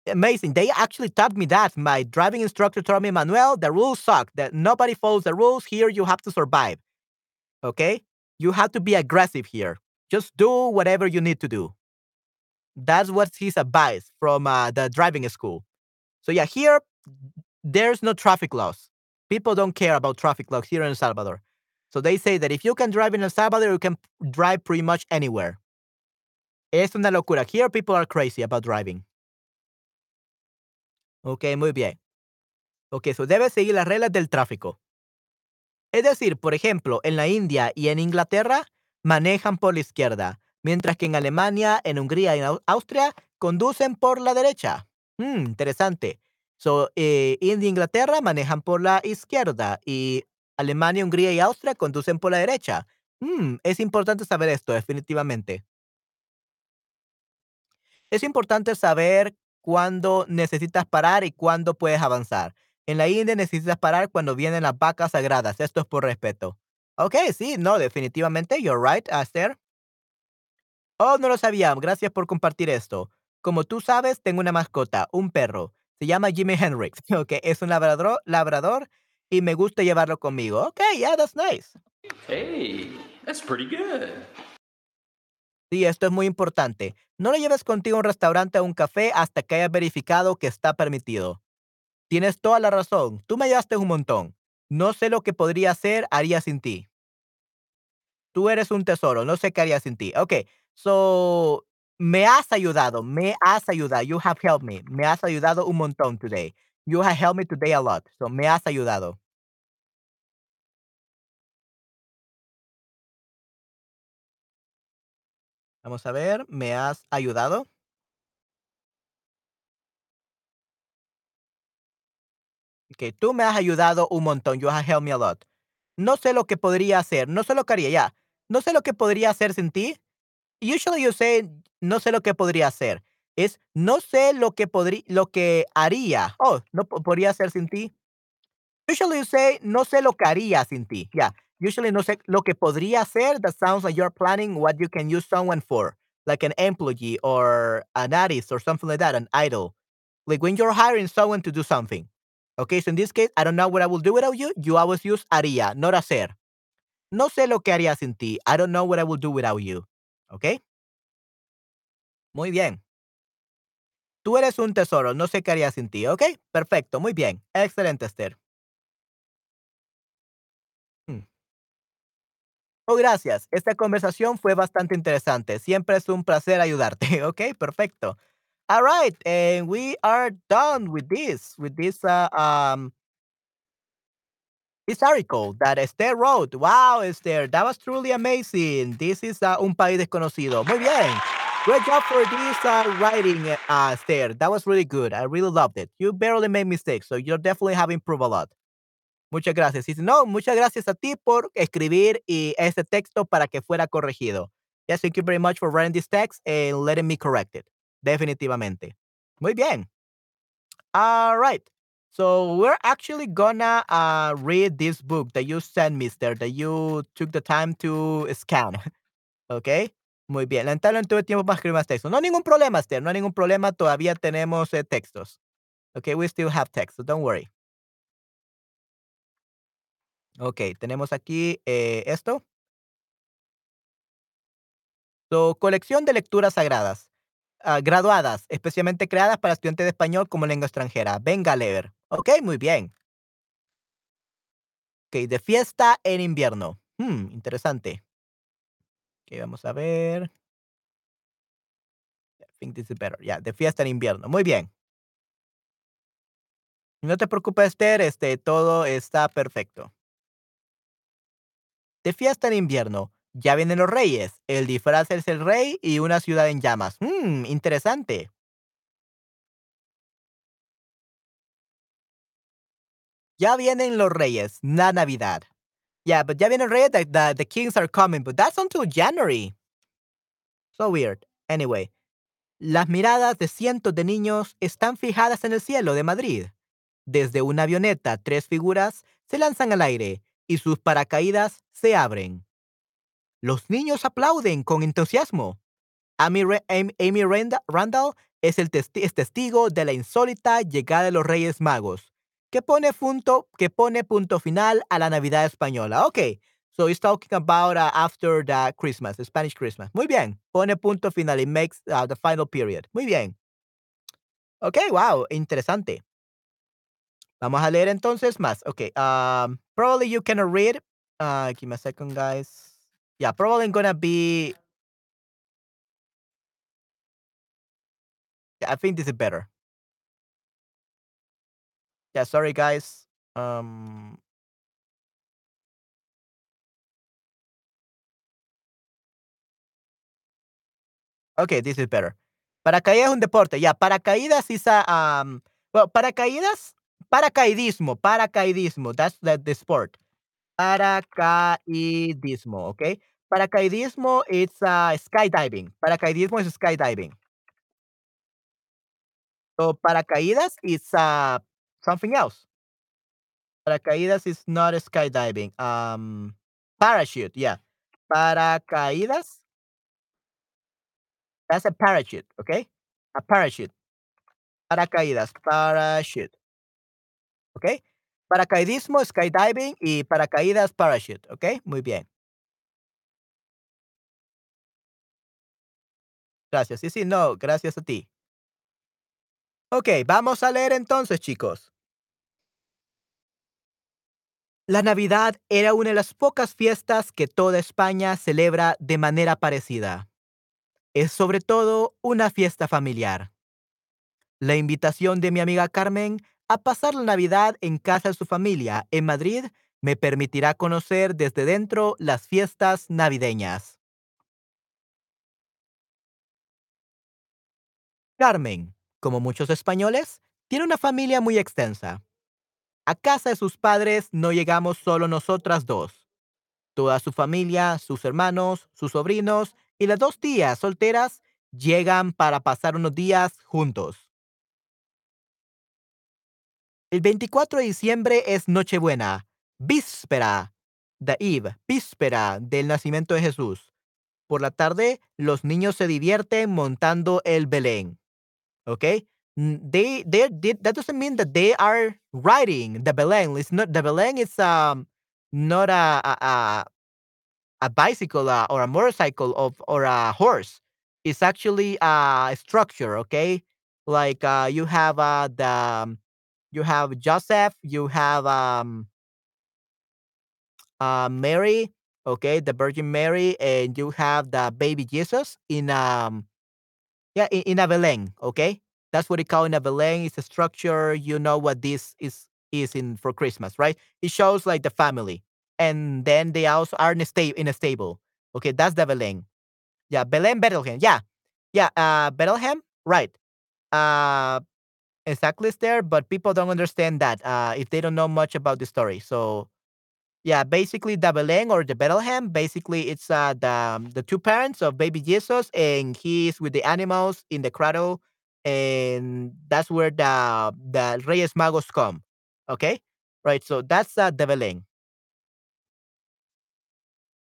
Speaker 1: amazing. They actually taught me that. My driving instructor told me, Manuel, the rules suck. That nobody follows the rules. Here, you have to survive. Okay? You have to be aggressive here. Just do whatever you need to do. That's what his advice from uh, the driving school. So, yeah, here, there's no traffic laws. People don't care about traffic laws here in El Salvador. So they say that if you can drive in El Salvador, you can drive pretty much anywhere. Es una locura. Here people are crazy about driving. Ok, muy bien. Ok, so debes seguir las reglas del tráfico. Es decir, por ejemplo, en la India y en Inglaterra manejan por la izquierda, mientras que en Alemania, en Hungría y en Austria conducen por la derecha. Hmm, interesante. So, eh, India e Inglaterra manejan por la izquierda y Alemania, Hungría y Austria conducen por la derecha. Hmm, es importante saber esto, definitivamente. Es importante saber cuándo necesitas parar y cuándo puedes avanzar. En la India necesitas parar cuando vienen las vacas sagradas. Esto es por respeto. Ok, sí, no, definitivamente, you're right, Aster. Oh, no lo sabía. Gracias por compartir esto. Como tú sabes, tengo una mascota, un perro. Se llama Jimmy Hendrix. Ok, es un labrador, labrador y me gusta llevarlo conmigo. Ok, yeah, that's nice.
Speaker 2: Hey, that's pretty good.
Speaker 1: Sí, esto es muy importante. No lo lleves contigo a un restaurante o un café hasta que hayas verificado que está permitido. Tienes toda la razón. Tú me ayudaste un montón. No sé lo que podría hacer, haría sin ti. Tú eres un tesoro. No sé qué haría sin ti. Ok, so me has ayudado. Me has ayudado. You have helped me. Me has ayudado un montón today. You have helped me today a lot. So me has ayudado. Vamos a ver, ¿me has ayudado? Que tú me has ayudado un montón. You have helped me a lot. No sé lo que podría hacer. No sé lo que haría, ya. No sé lo que podría hacer sin ti. Usually you say, no sé lo que podría hacer. Es, no sé lo que lo que haría. Oh, no podría hacer sin ti. Usually you say, no sé lo que haría sin ti. Yeah. Usually no sé lo que podría hacer. That sounds like you're planning what you can use someone for. Like an employee or an artist or something like that, an idol. Like when you're hiring someone to do something. Okay, so in this case, I don't know what I will do without you. You always use haría, not hacer. No sé lo que haría sin ti. I don't know what I will do without you. Okay? Muy bien. Tú eres un tesoro. No sé qué haría sin ti. Ok, perfecto. Muy bien. Excelente, Esther. Oh, gracias. Esta conversación fue bastante interesante. Siempre es un placer ayudarte. Ok, perfecto. All right, and we are done with this, with this, uh, um, this article that Esther wrote. Wow, Esther, that was truly amazing. This is uh, un país desconocido. Muy bien. Great job for this uh, writing, uh, Esther. That was really good. I really loved it. You barely made mistakes, so you definitely have improved a lot. Muchas gracias. Y no, muchas gracias a ti por escribir y este texto para que fuera corregido. Yes, thank you very much for writing this text and letting me correct it. Definitivamente. Muy bien. All right. So we're actually gonna uh, read this book that you sent, Mister, that you took the time to scan. ¿Ok? Muy bien. Lamentablemente tuve tiempo para escribir más textos. No ningún problema, Esther. No hay ningún problema. Todavía tenemos eh, textos. Okay, we still have text, don't worry. Ok, tenemos aquí eh, esto. So, colección de lecturas sagradas, ah, graduadas, especialmente creadas para estudiantes de español como lengua extranjera. Venga a leer. Ok, muy bien. Ok, de fiesta en invierno. Hmm, interesante. Ok, vamos a ver. I think this is better. Ya, de fiesta en invierno. Muy bien. No te preocupes, Esther, este, todo está perfecto. De fiesta en invierno. Ya vienen los reyes. El disfraz es el rey y una ciudad en llamas. Mmm, interesante. Ya vienen los reyes, la Navidad. Yeah, but ya vienen los reyes, the, the kings are coming, but that's until January. So weird. Anyway, las miradas de cientos de niños están fijadas en el cielo de Madrid. Desde una avioneta, tres figuras se lanzan al aire y sus paracaídas se abren. Los niños aplauden con entusiasmo. Amy, Randall es, el testigo de la insólita llegada de los Reyes Magos, que pone, punto, que pone punto final a la Navidad española. Ok, so he's talking about uh, after the Christmas, the Spanish Christmas. Muy bien, pone punto final, it makes uh, the final period. Muy bien. Ok, wow, interesante. Vamos a leer entonces más. Ok, um, probably you cannot read Uh, give me a second, guys. Yeah, probably gonna be. Yeah, I think this is better. Yeah, sorry, guys. Um. Okay, this is better. Paracaídas es un deporte. Yeah, paracaídas is a um. Well, paracaídas, paracaidismo, paracaidismo. That's the, sport. Paracaidismo, okay? Paracaidismo it's uh, skydiving. Paracaidismo is skydiving. So paracaídas is uh, something else. Paracaídas is not skydiving. Um, parachute, yeah. Paracaídas, that's a parachute, okay? A parachute. Paracaídas, parachute. ¿Ok? Paracaidismo, skydiving y paracaídas, parachute. ¿Ok? Muy bien. Gracias. Sí, sí, no, gracias a ti. Ok, vamos a leer entonces, chicos. La Navidad era una de las pocas fiestas que toda España celebra de manera parecida. Es sobre todo una fiesta familiar. La invitación de mi amiga Carmen a pasar la Navidad en casa de su familia en Madrid me permitirá conocer desde dentro las fiestas navideñas. Carmen, como muchos españoles, tiene una familia muy extensa. A casa de sus padres no llegamos solo nosotras dos. Toda su familia, sus hermanos, sus sobrinos y las dos tías solteras llegan para pasar unos días juntos. El 24 de diciembre es Nochebuena, víspera, Eve, víspera del nacimiento de Jesús. Por la tarde, los niños se divierten montando el Belén. Okay? N- They, they, they that doesn't mean that they are riding the Belén. It's not the Belén is um not a a, a, a bicycle uh, or a motorcycle of or a horse. It's actually a structure. Okay, like uh, you have uh, the um, you have Joseph, you have um uh Mary, okay, the Virgin Mary, and you have the baby Jesus in um yeah in, in a okay? That's what they call in a. It's a structure. You know what this is is in for Christmas, right? It shows like the family, and then they also are in a in a stable. Okay, that's the Belén. Yeah, Belén, Bethlehem. Yeah, yeah, uh, Bethlehem, right? Uh, exactly it's there, but people don't understand that uh, if they don't know much about the story. So yeah, basically the Belén or the Bethlehem, basically it's uh, the the two parents of baby Jesus, and he's with the animals in the cradle, and that's where the the Reyes Magos come. Okay, right. So that's uh, the Belén.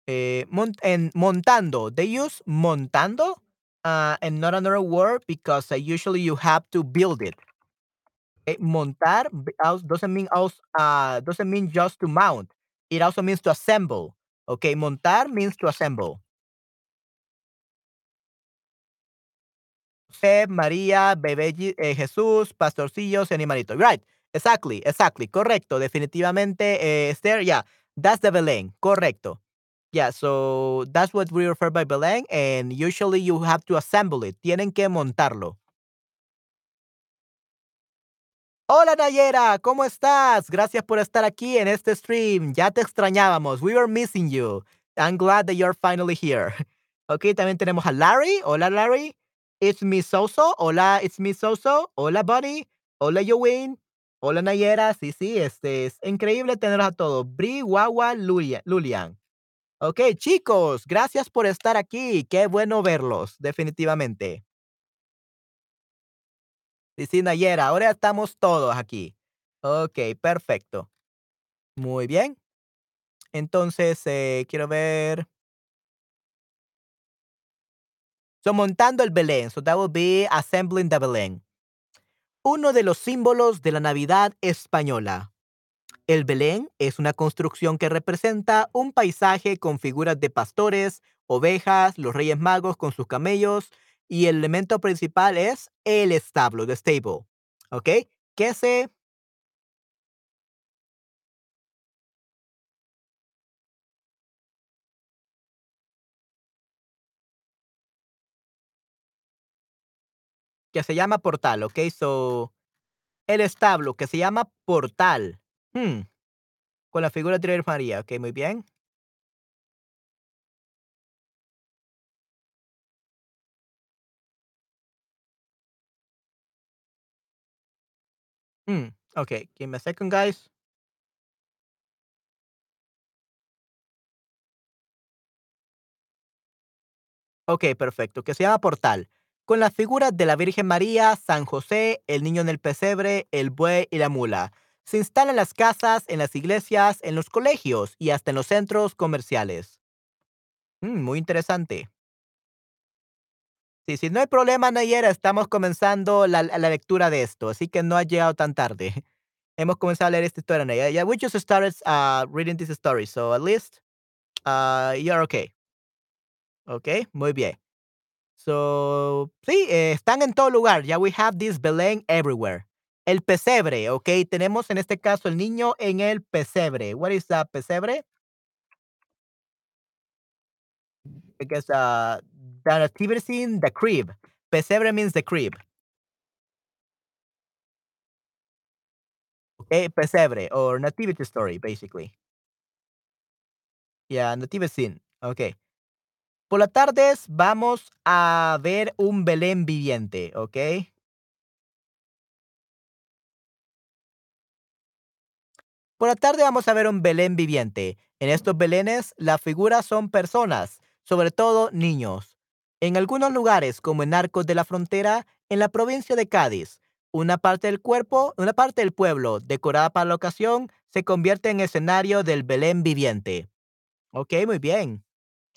Speaker 1: Eh, mont- and montando, they use montando, uh, and not another word because uh, usually you have to build it. Eh, montar doesn't mean also, uh, doesn't mean just to mount. It also means to assemble. Okay, montar means to assemble. José, María, bebé eh, Jesús, pastorcillos y animalitos. Right, exactly, exactly, correcto, definitivamente, eh, Esther, yeah, that's the Belén, correcto. Yeah, so that's what we refer by Belén, and usually you have to assemble it, tienen que montarlo. Hola Nayera, ¿cómo estás? Gracias por estar aquí en este stream. Ya te extrañábamos. We were missing you. I'm glad that you're finally here. Ok, también tenemos a Larry. Hola Larry. It's me Soso. Hola, it's me Soso. Hola Bunny. Hola Yowin. Hola Nayera. Sí, sí, este es increíble tenerlos a todos. Bri, Wawa, Lulia- Lulian. Ok, chicos, gracias por estar aquí. Qué bueno verlos, definitivamente. Sí, Nayera. Ahora estamos todos aquí. Ok, perfecto. Muy bien. Entonces, eh, quiero ver. So, montando el Belén. So, that will be assembling the Belén. Uno de los símbolos de la Navidad española. El Belén es una construcción que representa un paisaje con figuras de pastores, ovejas, los reyes magos con sus camellos y el elemento principal es el establo, the stable. ¿Ok? Que se que se llama portal, ¿ok? So, el establo que se llama portal. Hmm. Con la figura de María, ¿ok? Muy bien. Hmm. Okay, give me a second, guys. Ok, perfecto, que se llama portal, con las figuras de la Virgen María, San José, el niño en el pesebre, el buey y la mula. Se instala en las casas, en las iglesias, en los colegios y hasta en los centros comerciales. Mm, muy interesante. Sí, sí, no hay problema, Nayera, estamos comenzando la, la lectura de esto, así que no ha llegado tan tarde. Hemos comenzado a leer esta historia, Nayera. Yeah, we just started uh, reading this story, so at least uh, you're okay. Ok, muy bien. So, sí, eh, están en todo lugar. Ya we have this Belén everywhere. El pesebre, ok. Tenemos en este caso el niño en el pesebre. What is that pesebre? I guess uh, the nativity scene, the crib. Pesebre means the crib. Okay, pesebre or nativity story, basically. Yeah, nativity scene. Okay. Por las tardes vamos a ver un Belén viviente, ¿ok? Por la tarde vamos a ver un Belén viviente. En estos Belenes las figuras son personas, sobre todo niños. En algunos lugares, como en Arcos de la Frontera, en la provincia de Cádiz, una parte del cuerpo, una parte del pueblo, decorada para la ocasión, se convierte en escenario del Belén viviente. Ok, muy bien.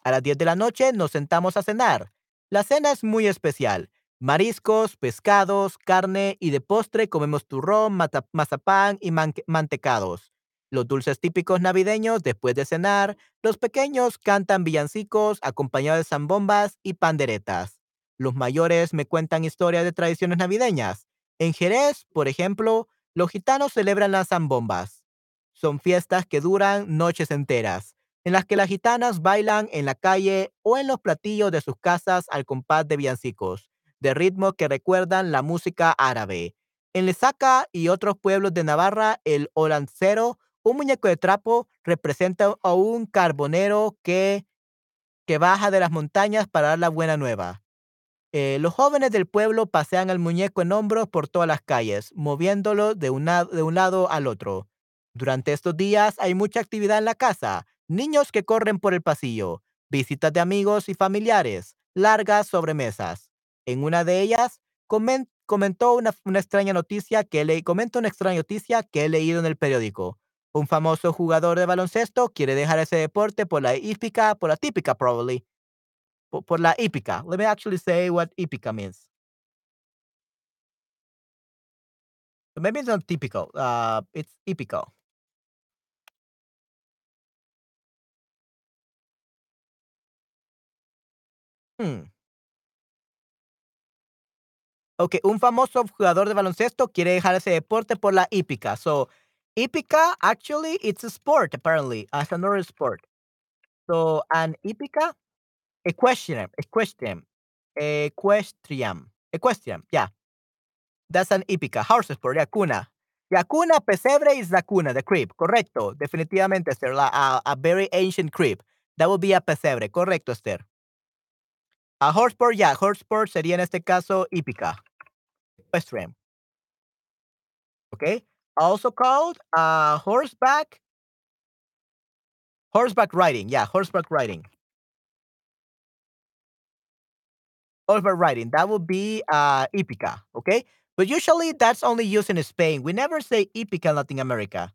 Speaker 1: A las 10 de la noche nos sentamos a cenar. La cena es muy especial. Mariscos, pescados, carne y de postre comemos turrón, mazapán y mantecados. Los dulces típicos navideños después de cenar, los pequeños cantan villancicos acompañados de zambombas y panderetas. Los mayores me cuentan historias de tradiciones navideñas. En Jerez, por ejemplo, los gitanos celebran las zambombas. Son fiestas que duran noches enteras en las que las gitanas bailan en la calle o en los platillos de sus casas al compás de villancicos, de ritmo que recuerdan la música árabe. En Lesaca y otros pueblos de Navarra, el olancero, un muñeco de trapo, representa a un carbonero que, que baja de las montañas para dar la buena nueva. Eh, los jóvenes del pueblo pasean al muñeco en hombros por todas las calles, moviéndolo de, de un lado al otro. Durante estos días hay mucha actividad en la casa niños que corren por el pasillo, visitas de amigos y familiares, largas sobremesas. En una de ellas, comentó una, extraña noticia que le comenta una extraña noticia que he leído en el periódico. Un famoso jugador de baloncesto quiere dejar ese deporte por la hípica, por la típica, probably. Por, la hípica. Let me actually say what hípica means. Maybe it's not typical. Uh, it's hípico. Hmm. Ok, un famoso jugador de baloncesto quiere dejar ese deporte por la hípica. So, hípica, actually, it's a sport, apparently, as another sport. So, an hípica, equestrian, equestrian, equestrian, equestrian, yeah. That's an hípica, horse sport, yeah, cuna. Yeah, cuna, pesebre is la cuna, the crib, correcto. Definitivamente, Esther, a, a very ancient crib. That would be a pesebre, correcto, Esther. A horseport, ya, horseport sería en este caso hípica. Equestrian. Okay. Also called uh, horseback. Horseback riding. Yeah, horseback riding. Horseback riding. That would be uh, hípica. Okay. But usually that's only used in Spain. We never say hípica in Latin America.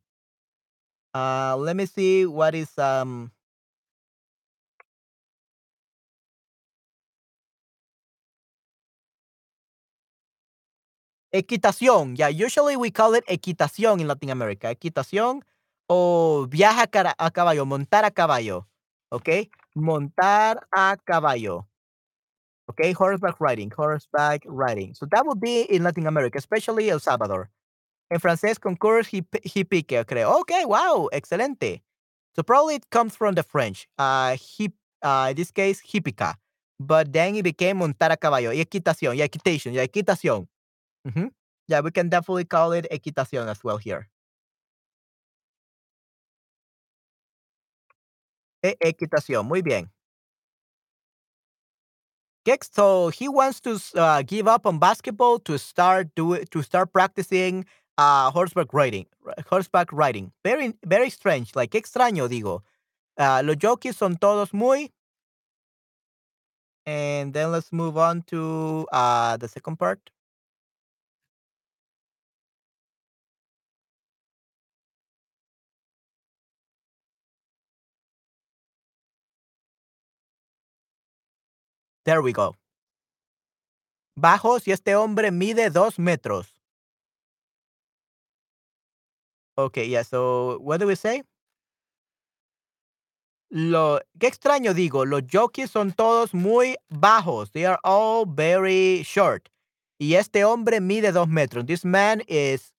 Speaker 1: Uh, let me see what is um Equitación, yeah, usually we call it equitación in Latin America. Equitación o viaje a, caballo, montar a caballo. Okay? Montar a caballo. Okay, horseback riding, horseback riding. So that would be in Latin America, especially El Salvador. En francés, concours hippique, creo. Okay, wow, excelente. So probably it comes from the French. Uh, hip, uh, in this case, hippica. but then it became montar a caballo. Y equitación, yeah, equitation, yeah, equitación. Mhm. Yeah, we can definitely call it equitación as well here. Equitación, muy bien. Gex, so he wants to uh, give up on basketball to start do to start practicing uh, horseback riding. Horseback riding. Very very strange. Like extraño digo. Uh, los jockeys son todos muy. And then let's move on to uh, the second part. There we go. Bajos y este hombre mide dos metros. Okay, yeah. So what do we say? Lo, qué extraño digo, los jockeys son todos muy bajos. They are all very short. Y este hombre mide dos metros. This man is,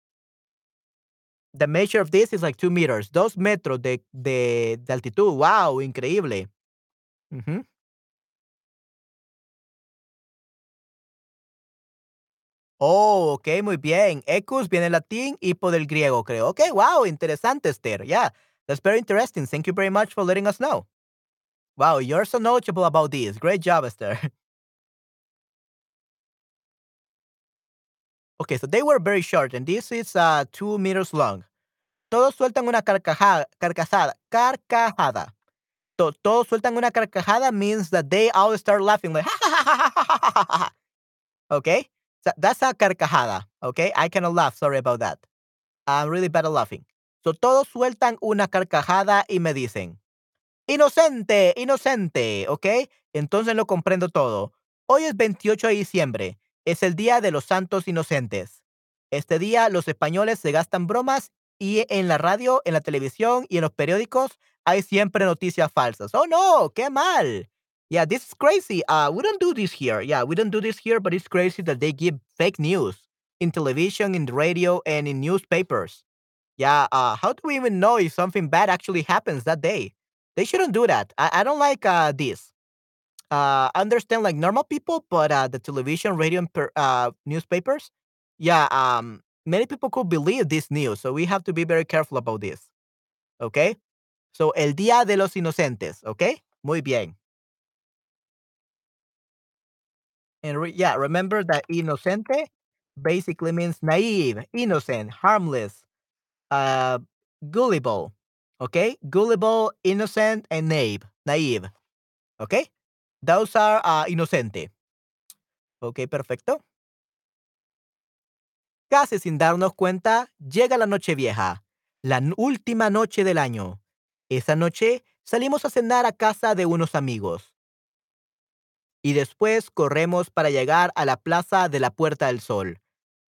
Speaker 1: the measure of this is like two meters. Dos metros de, de, de altitud. Wow, increíble. Oh, ok, muy bien. Ecus viene del latín, hipo del griego, creo. Ok, wow, interesante, Esther. Yeah, that's very interesting. Thank you very much for letting us know. Wow, you're so knowledgeable about this. Great job, Esther. Okay, so they were very short, and this is uh, two meters long. Todos sueltan una carcajada, carcajada, carcajada. To- todos sueltan una carcajada means that they all start laughing like, okay? That's a carcajada, okay? I cannot laugh, sorry about that. I'm really bad at laughing. So todos sueltan una carcajada y me dicen, inocente, inocente, ¿ok? Entonces lo comprendo todo. Hoy es 28 de diciembre, es el Día de los Santos Inocentes. Este día los españoles se gastan bromas y en la radio, en la televisión y en los periódicos hay siempre noticias falsas. Oh no, qué mal. Yeah, this is crazy. Uh, we don't do this here. Yeah, we don't do this here, but it's crazy that they give fake news in television, in the radio, and in newspapers. Yeah, uh, how do we even know if something bad actually happens that day? They shouldn't do that. I, I don't like uh, this. Uh, I understand like normal people, but uh, the television, radio, and per, uh, newspapers, yeah, um, many people could believe this news. So we have to be very careful about this. Okay? So, el Día de los Inocentes. Okay? Muy bien. And re- yeah, remember that inocente basically means naive, innocent, harmless, uh, gullible. Okay? Gullible, innocent, and naive. Naive. Okay? Those are uh, inocente. Ok, perfecto. Casi sin darnos cuenta, llega la noche vieja, la última noche del año. Esa noche salimos a cenar a casa de unos amigos y después corremos para llegar a la plaza de la Puerta del Sol,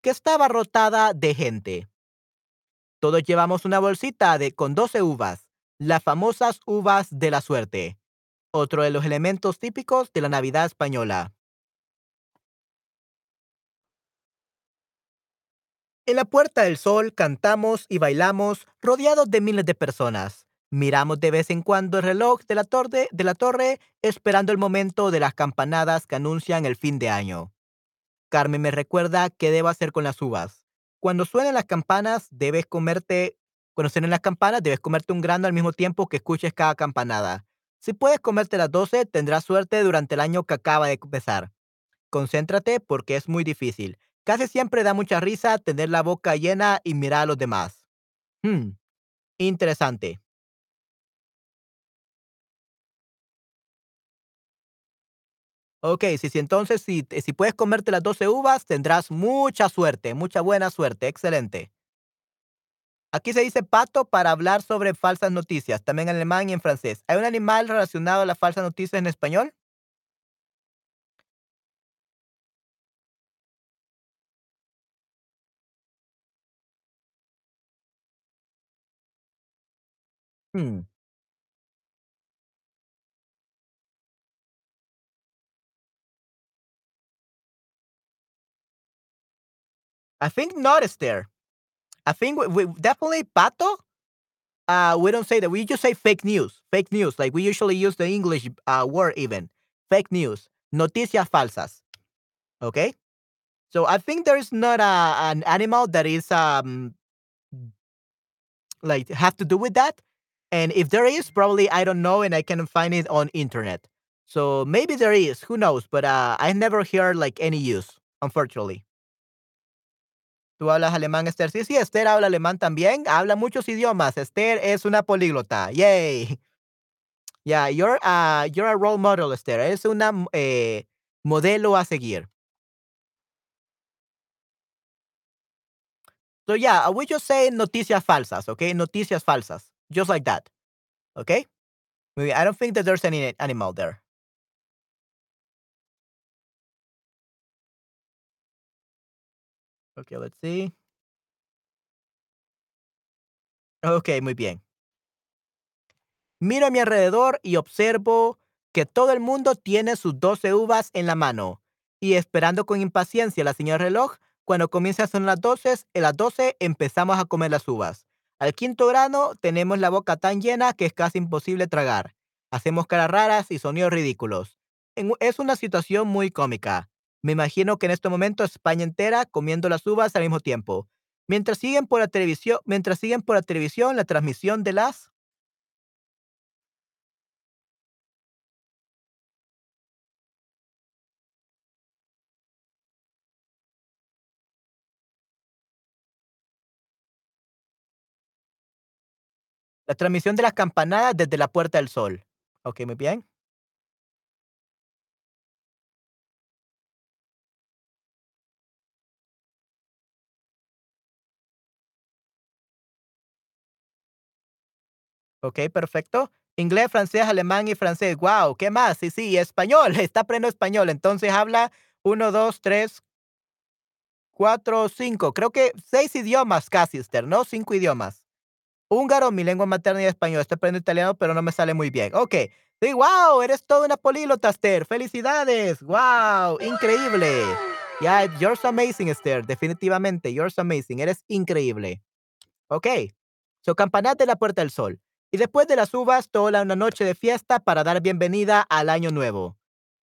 Speaker 1: que estaba rotada de gente. Todos llevamos una bolsita de con 12 uvas, las famosas uvas de la suerte, otro de los elementos típicos de la Navidad española. En la Puerta del Sol cantamos y bailamos rodeados de miles de personas. Miramos de vez en cuando el reloj de la, torre, esperando el momento de las campanadas que anuncian el fin de año. Carmen me recuerda qué debo hacer con las uvas. Cuando suenen las campanas, debes comerte, cuando suenen las campanas, debes comerte un grano al mismo tiempo que escuches cada campanada. Si puedes comerte las 12, tendrás suerte durante el año que acaba de empezar. Concéntrate porque es muy difícil. Casi siempre da mucha risa tener la boca llena y mirar a los demás. Hmm, interesante. Ok, si, si entonces si, si puedes comerte las 12 uvas, tendrás mucha suerte, mucha buena suerte. Excelente. Aquí se dice pato para hablar sobre falsas noticias, también en alemán y en francés. ¿Hay un animal relacionado a las falsas noticias en español? Hmm. I think not is there. I think we, we definitely pato. Uh, we don't say that. We just say fake news. Fake news. Like we usually use the English uh, word even. Fake news. Noticias falsas. Okay? So I think there is not a, an animal that is um like have to do with that. And if there is, probably I don't know and I can find it on internet. So maybe there is, who knows, but uh, I never heard like any use, unfortunately. ¿Tú hablas alemán, Esther? Sí, sí, Esther habla alemán también. Habla muchos idiomas. Esther es una políglota. Yay. Yeah, you're a, you're a role model, Esther. Es una eh, modelo a seguir. So yeah, we just say noticias falsas, okay? Noticias falsas. Just like that. Okay? I don't think that there's any animal there. Okay, let's see. Okay, muy bien. Miro a mi alrededor y observo que todo el mundo tiene sus 12 uvas en la mano y esperando con impaciencia la señal reloj, cuando comienza a sonar las 12, en las 12 empezamos a comer las uvas. Al quinto grano tenemos la boca tan llena que es casi imposible tragar. Hacemos caras raras y sonidos ridículos. es una situación muy cómica. Me imagino que en este momento España entera comiendo las uvas al mismo tiempo. Mientras siguen por la televisión, mientras siguen por la televisión la transmisión de las La transmisión de las campanadas desde la Puerta del Sol. Ok, muy bien. Ok, perfecto. Inglés, francés, alemán y francés. Wow, ¿qué más? Sí, sí, español. Está aprendiendo español. Entonces habla uno, dos, tres, cuatro, cinco. Creo que seis idiomas casi, Esther, ¿no? Cinco idiomas. Húngaro, mi lengua materna y español. Estoy aprendiendo italiano, pero no me sale muy bien. Ok. Sí, wow, eres toda una políglota, Esther. Felicidades. Wow, increíble. Yeah, you're amazing, Esther. Definitivamente, you're amazing. Eres increíble. Ok. So, campanat de la Puerta del Sol. Y después de las uvas, toda una noche de fiesta para dar bienvenida al año nuevo.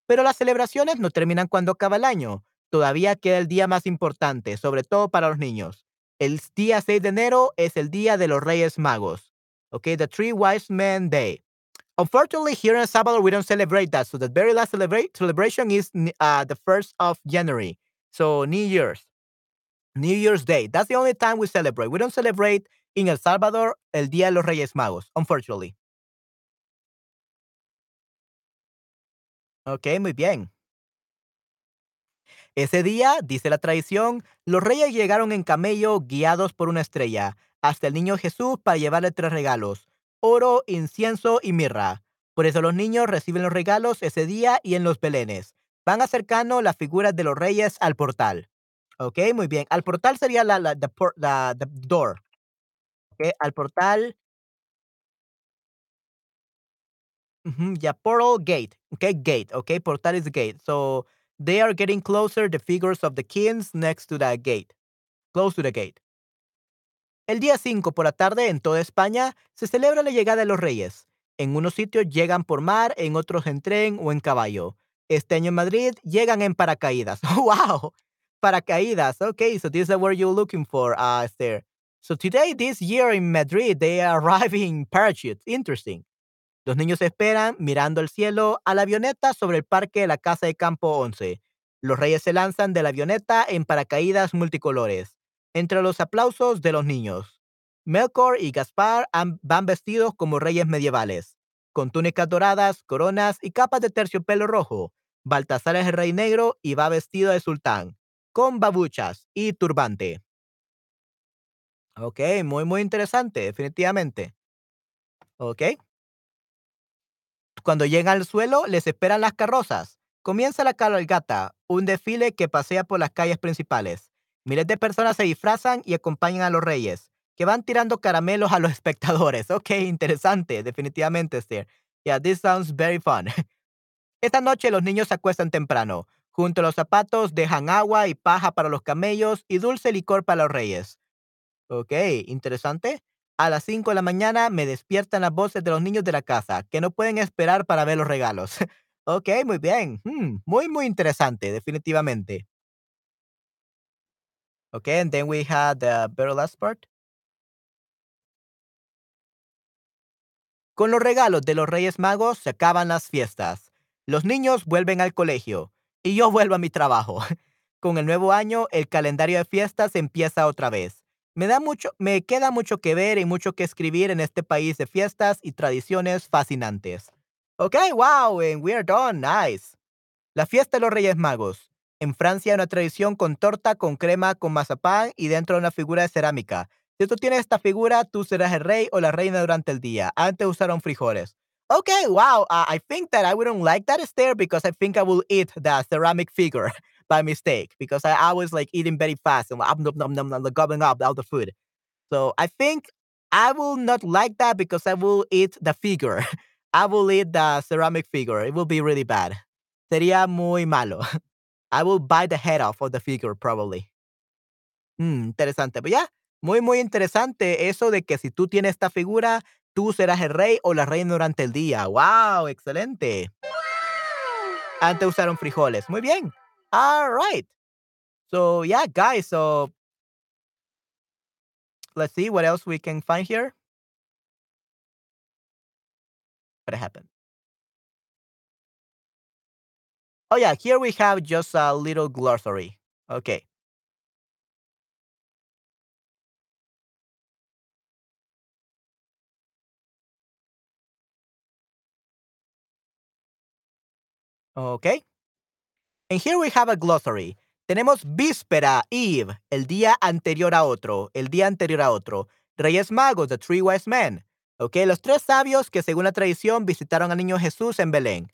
Speaker 1: Pero las celebraciones no terminan cuando acaba el año. Todavía queda el día más importante, sobre todo para los niños. El día 6 de enero es el día de los Reyes Magos. Okay, the Three Wise Men Day. Unfortunately, here in El Salvador, we don't celebrate that. So the very last celebration is uh, the 1st of January. So New Year's. New Year's Day. That's the only time we celebrate. We don't celebrate en El Salvador el Día de los Reyes Magos, unfortunately. Ok, muy bien. Ese día, dice la tradición, los reyes llegaron en camello guiados por una estrella hasta el niño Jesús para llevarle tres regalos, oro, incienso y mirra. Por eso los niños reciben los regalos ese día y en los belenes. Van acercando las figuras de los reyes al portal. Ok, muy bien. Al portal sería la, la the door. Al portal. ya portal gate, okay, gate, okay, portal is gate. So they are getting closer, the figures of the kings next to that gate, close to the gate. El día 5 por la tarde en toda España se celebra la llegada de los reyes. En unos sitios llegan por mar, en otros en tren o en caballo. Este año en Madrid llegan en paracaídas. ¡Wow! Paracaídas. Okay, so this is the you're looking for, uh, Esther. So today, this year in Madrid, they are arriving in parachutes. Interesting. Los niños esperan mirando el cielo a la avioneta sobre el parque de la Casa de Campo 11. Los reyes se lanzan de la avioneta en paracaídas multicolores. Entre los aplausos de los niños, Melkor y Gaspar van vestidos como reyes medievales, con túnicas doradas, coronas y capas de terciopelo rojo. Baltasar es el rey negro y va vestido de sultán, con babuchas y turbante. Ok, muy, muy interesante, definitivamente. Ok. Cuando llegan al suelo, les esperan las carrozas. Comienza la cabalgata, un desfile que pasea por las calles principales. Miles de personas se disfrazan y acompañan a los reyes, que van tirando caramelos a los espectadores. Ok, interesante, definitivamente, Esther. Yeah, this sounds very fun. Esta noche los niños se acuestan temprano. Junto a los zapatos dejan agua y paja para los camellos y dulce licor para los reyes. Ok, interesante. A las 5 de la mañana me despiertan las voces de los niños de la casa, que no pueden esperar para ver los regalos. Okey, muy bien. Mm, muy, muy interesante, definitivamente. Okay, and then we had the very last part. Con los regalos de los Reyes Magos se acaban las fiestas. Los niños vuelven al colegio y yo vuelvo a mi trabajo. Con el nuevo año, el calendario de fiestas empieza otra vez. Me da mucho, me queda mucho que ver y mucho que escribir en este país de fiestas y tradiciones fascinantes. Okay, wow, and we are done. Nice. La fiesta de los Reyes Magos. En Francia una tradición con torta, con crema, con mazapán y dentro de una figura de cerámica. Si tú tienes esta figura, tú serás el rey o la reina durante el día. Antes usaron frijoles. Okay, wow. Uh, I think that I wouldn't like that stare because I think I will eat the ceramic figure by mistake because I, I was like eating very fast and nom, nom, gobbling up all the food. So I think I will not like that because I will eat the figure. I will eat the ceramic figure. It will be really bad. Sería muy malo. I will bite the head off of the figure probably. Mm, interesante. Pero ya, muy, muy interesante eso de que si tú tienes esta figura, tú serás el rey o la reina durante el día. ¡Wow! Excelente. Antes usaron frijoles. Muy bien. All right. So, yeah, guys. So, let's see what else we can find here. What happened? Oh, yeah, here we have just a little glossary. Okay. Okay. And here we have a glossary. Tenemos víspera, Eve, el día anterior a otro, el día anterior a otro. Reyes Magos, the three wise men. Okay, los tres sabios que según la tradición visitaron al niño Jesús en Belén.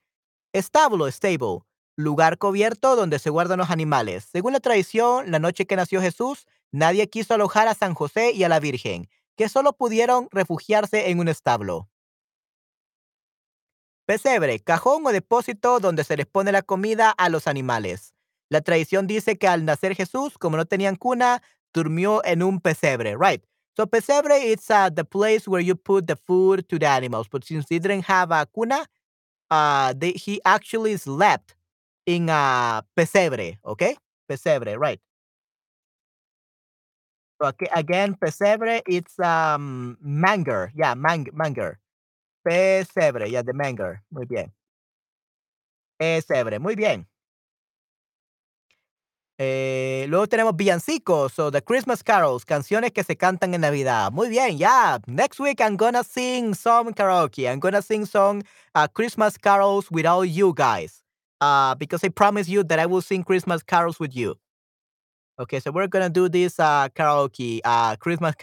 Speaker 1: Establo, stable, lugar cubierto donde se guardan los animales. Según la tradición, la noche que nació Jesús, nadie quiso alojar a San José y a la Virgen, que solo pudieron refugiarse en un establo. Pesebre, cajón o depósito donde se les pone la comida a los animales. La tradición dice que al nacer Jesús, como no tenían cuna, durmió en un pesebre, right? So pesebre is uh, the place where you put the food to the animals, but since they didn't have a cuna, uh, he actually slept in a pesebre, okay? Pesebre, right? Okay, again, pesebre, it's um manger, yeah, mang manger. Pesebre, yeah, the manger. Muy bien. Pesebre, muy bien. Eh, luego tenemos villancicos, so the Christmas carols, canciones que se cantan en Navidad. Muy bien, yeah. Next week I'm gonna sing some karaoke. I'm gonna sing some uh, Christmas carols with all you guys. Uh, because I promise you that I will sing Christmas carols with you. Okay, so we're gonna do this uh, karaoke, uh, Christmas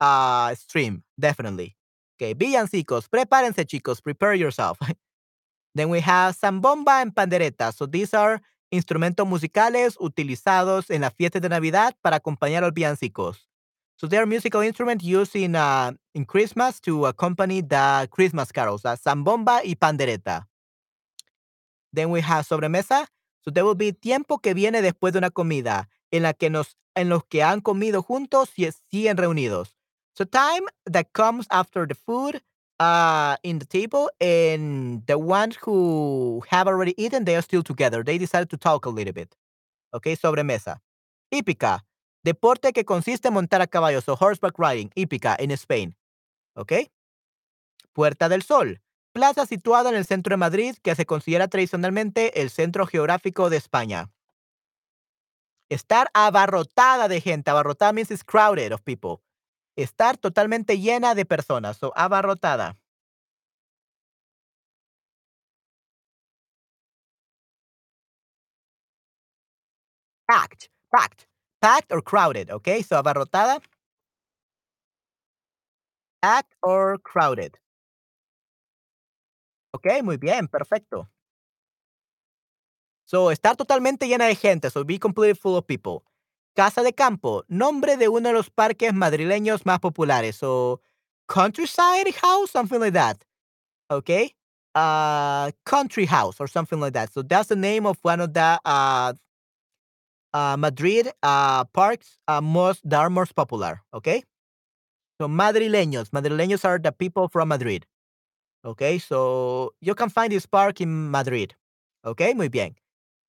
Speaker 1: uh, stream, definitely. Okay, villancicos, prepárense chicos, prepare yourself. then we have zambomba and pandereta. So these are instrumentos musicales utilizados en las fiestas de Navidad para acompañar a los villancicos. So they are musical instruments used in, uh, in Christmas to accompany the Christmas carols, uh, zambomba y pandereta. Then we have sobremesa. So there will be tiempo que viene después de una comida, en la que nos, en los que han comido juntos y siguen reunidos. So time that comes after the food uh, in the table, and the ones who have already eaten, they are still together. They decided to talk a little bit. Okay, sobremesa. Hípica, deporte que consiste en montar a caballo, so horseback riding, hípica en Spain. Okay. Puerta del Sol, plaza situada en el centro de Madrid que se considera tradicionalmente el centro geográfico de España. Estar abarrotada de gente. Abarrotada means it's crowded of people. Estar totalmente llena de personas. So, abarrotada. Packed. Packed. Packed or crowded. Okay. So, abarrotada. Packed or crowded. Ok, muy bien. Perfecto. So, estar totalmente llena de gente. So, be completely full of people. Casa de Campo, nombre de uno de los parques madrileños más populares. So, Countryside House, something like that. Okay. Uh, Country House or something like that. So that's the name of one of the uh, uh, Madrid uh, parks uh, most that are most popular. Okay. So madrileños, madrileños are the people from Madrid. Okay, so you can find this park in Madrid. Okay, muy bien.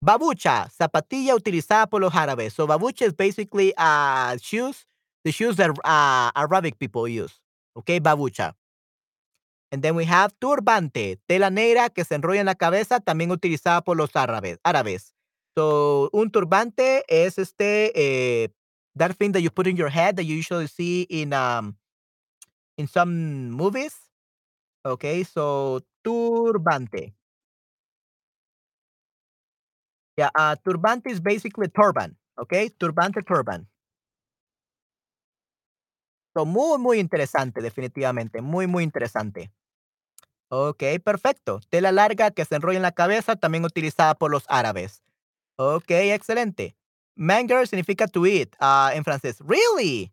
Speaker 1: Babucha, zapatilla utilizada por los árabes. So babucha is basically uh, shoes, the shoes that uh, Arabic people use. Okay, babucha. And then we have turbante, tela negra que se enrolla en la cabeza, también utilizada por los árabes. árabes. So, un turbante es este, eh, that thing that you put in your head that you usually see in, um, in some movies. Okay, so turbante. Yeah, uh, turbante is basically turban. Okay, turbante, turban. So, muy, muy interesante, definitivamente. Muy, muy interesante. Ok, perfecto. Tela larga que se enrolla en la cabeza, también utilizada por los árabes. Ok, excelente. Manger significa to eat uh, en francés. Really?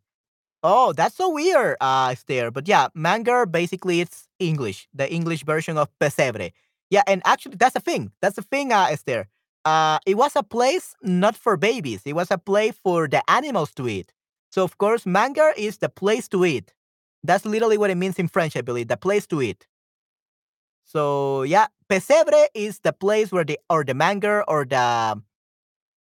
Speaker 1: Oh, that's so weird, uh, Esther. But yeah, manger basically it's English, the English version of pesebre. Yeah, and actually that's the thing. That's the thing, uh, Esther. Uh, it was a place not for babies. It was a place for the animals to eat. So of course, manger is the place to eat. That's literally what it means in French, I believe, the place to eat. So yeah, pesebre is the place where the or the manger or the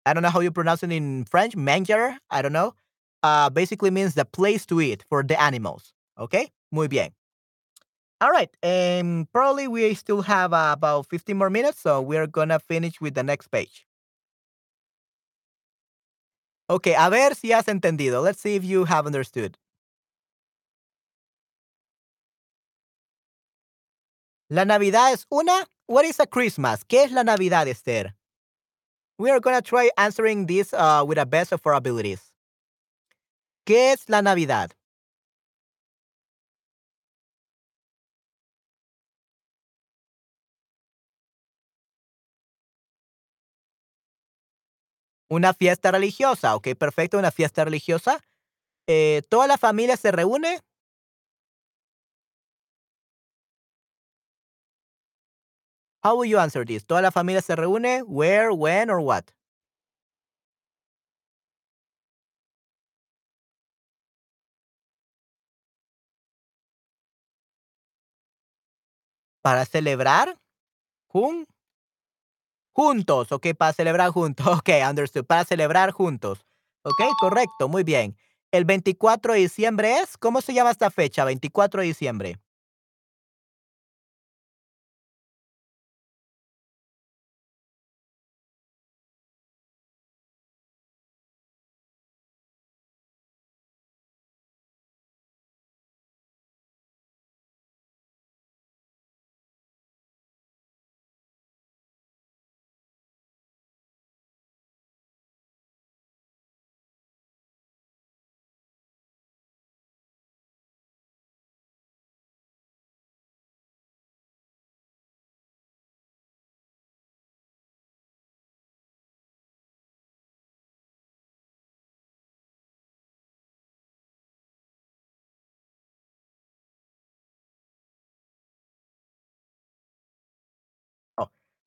Speaker 1: I don't know how you pronounce it in French, manger, I don't know. Uh, basically means the place to eat for the animals. Okay, muy bien. All right, and probably we still have uh, about 15 more minutes, so we're gonna finish with the next page. Okay, a ver si has entendido. Let's see if you have understood. La Navidad es una. What is a Christmas? ¿Qué es la Navidad, Esther? We are to try answering this uh, with the best of our abilities. ¿Qué es la Navidad? Una fiesta religiosa. Ok, perfecto, una fiesta religiosa. Eh, ¿Toda la familia se reúne? How will you answer this? ¿Toda la familia se reúne? Where, when, or what? ¿Para celebrar? ¿Jun? Juntos, ok, para celebrar juntos. Ok, understood. Para celebrar juntos. Ok, correcto, muy bien. El 24 de diciembre es, ¿cómo se llama esta fecha? 24 de diciembre.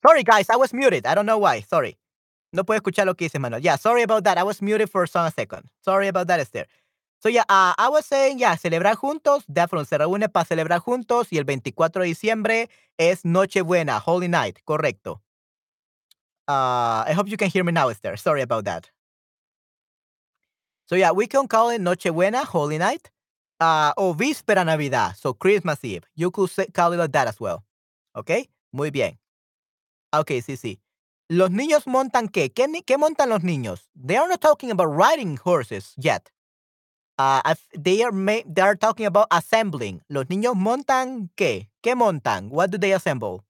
Speaker 1: Sorry, guys, I was muted. I don't know why. Sorry. No puedo escuchar lo que dice Manuel. Yeah, sorry about that. I was muted for some second. Sorry about that, Esther. So yeah, uh, I was saying, yeah, celebrar juntos. Definitely se reúne para celebrar juntos y el 24 de diciembre es Nochebuena, Holy Night. Correcto. Uh, I hope you can hear me now, Esther. Sorry about that. So yeah, we can call it Nochebuena, Holy Night, uh, o Víspera Navidad, so Christmas Eve. You could say, call it that as well. Okay? Muy bien. Okay, sí, sí. Los niños montan qué? ¿Qué, ¿Qué montan los niños? They are not talking about riding horses yet. Uh, they are they are talking about assembling. Los niños montan qué? ¿Qué montan? What do they assemble?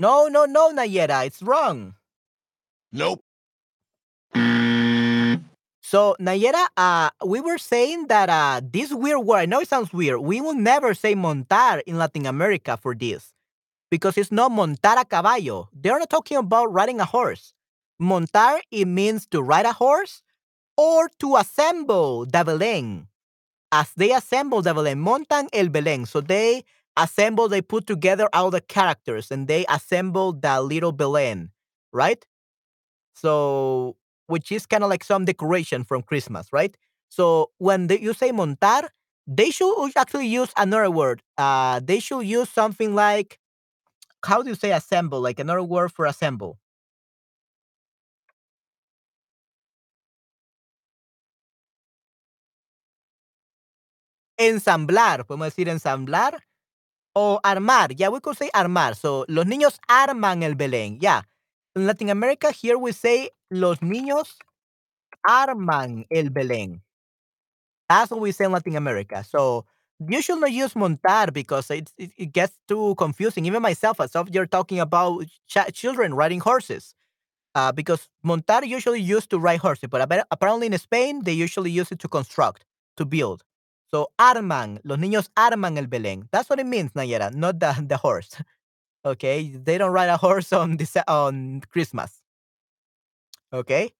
Speaker 1: No, no, no, Nayera, it's wrong.
Speaker 2: Nope.
Speaker 1: So, Nayera, uh, we were saying that uh, this weird word, I know it sounds weird, we will never say montar in Latin America for this because it's not montar a caballo. They're not talking about riding a horse. Montar, it means to ride a horse or to assemble the Belén. As they assemble the Belén, montan el Belén. So they assemble, they put together all the characters and they assemble the little Belen, right? So, which is kind of like some decoration from Christmas, right? So when they, you say montar, they should actually use another word. Uh, they should use something like, how do you say assemble? Like another word for assemble. Ensamblar, podemos decir ensamblar o armar. Yeah, we could say armar. So, los niños arman el Belén. Yeah. In Latin America, here we say los niños arman el Belén. That's what we say in Latin America. So, you should not use montar because it, it, it gets too confusing. Even myself, as of you're talking about ch- children riding horses. Uh, because montar usually used to ride horses, but apparently in Spain, they usually use it to construct, to build. So arman, los niños arman el Belén. That's what it means, Nayera, not the, the horse. Okay, they don't ride a horse on on Christmas. Okay.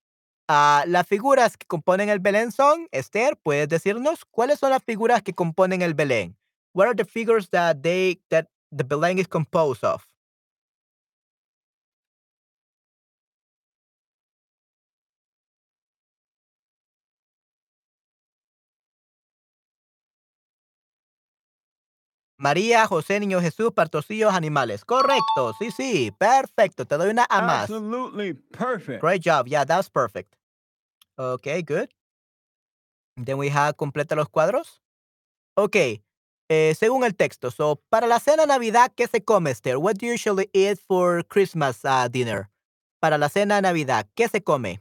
Speaker 1: Uh, las figuras que componen el Belén son, Esther, ¿puedes decirnos cuáles son las figuras que componen el Belén? What are the figures that they that the Belén is composed of? María, José, Niño Jesús, Partocillos, animales. Correcto. Sí, sí. Perfecto. Te doy una A más.
Speaker 3: Absolutely perfect.
Speaker 1: Great job. Yeah, that's perfect. Okay, good. Then we have completa los cuadros. Ok. Eh, según el texto. So, para la cena Navidad, ¿qué se come, Esther? What do you usually eat for Christmas uh, dinner? Para la cena Navidad, ¿qué se come?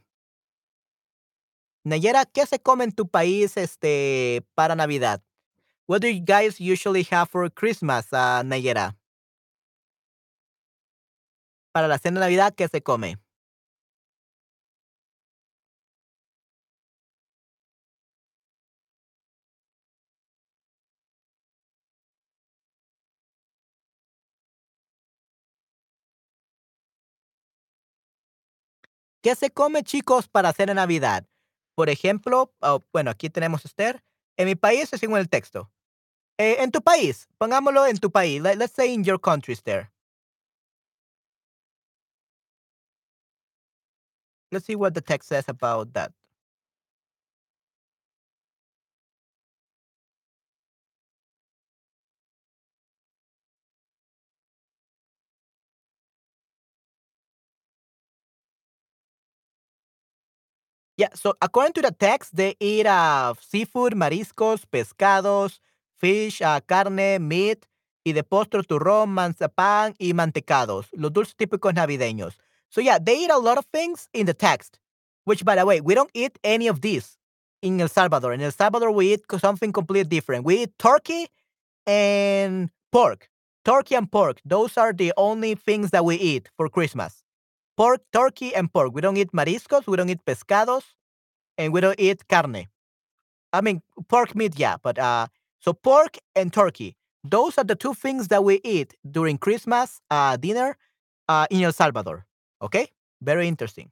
Speaker 1: Nayera, ¿qué se come en tu país este, para Navidad? What do you guys usually have for Christmas, uh, Nayera? Para la cena de Navidad, ¿qué se come? ¿Qué se come, chicos, para cena de Navidad? Por ejemplo, bueno, aquí tenemos Esther. En mi país, según el texto. Eh, en tu país, pongámoslo en tu país. Let, let's say in your countries there. Let's see what the text says about that. Yeah, so according to the text, they eat uh, seafood, mariscos, pescados, fish, uh, carne, meat, y de postre turrón, manzapán y mantecados, los dulces típicos navideños. So yeah, they eat a lot of things in the text, which by the way, we don't eat any of these in El Salvador. In El Salvador, we eat something completely different. We eat turkey and pork. Turkey and pork. Those are the only things that we eat for Christmas pork, turkey, and pork. We don't eat mariscos, we don't eat pescados, and we don't eat carne. I mean, pork meat, yeah, but uh, so pork and turkey. Those are the two things that we eat during Christmas uh, dinner uh, in El Salvador. Okay, very interesting.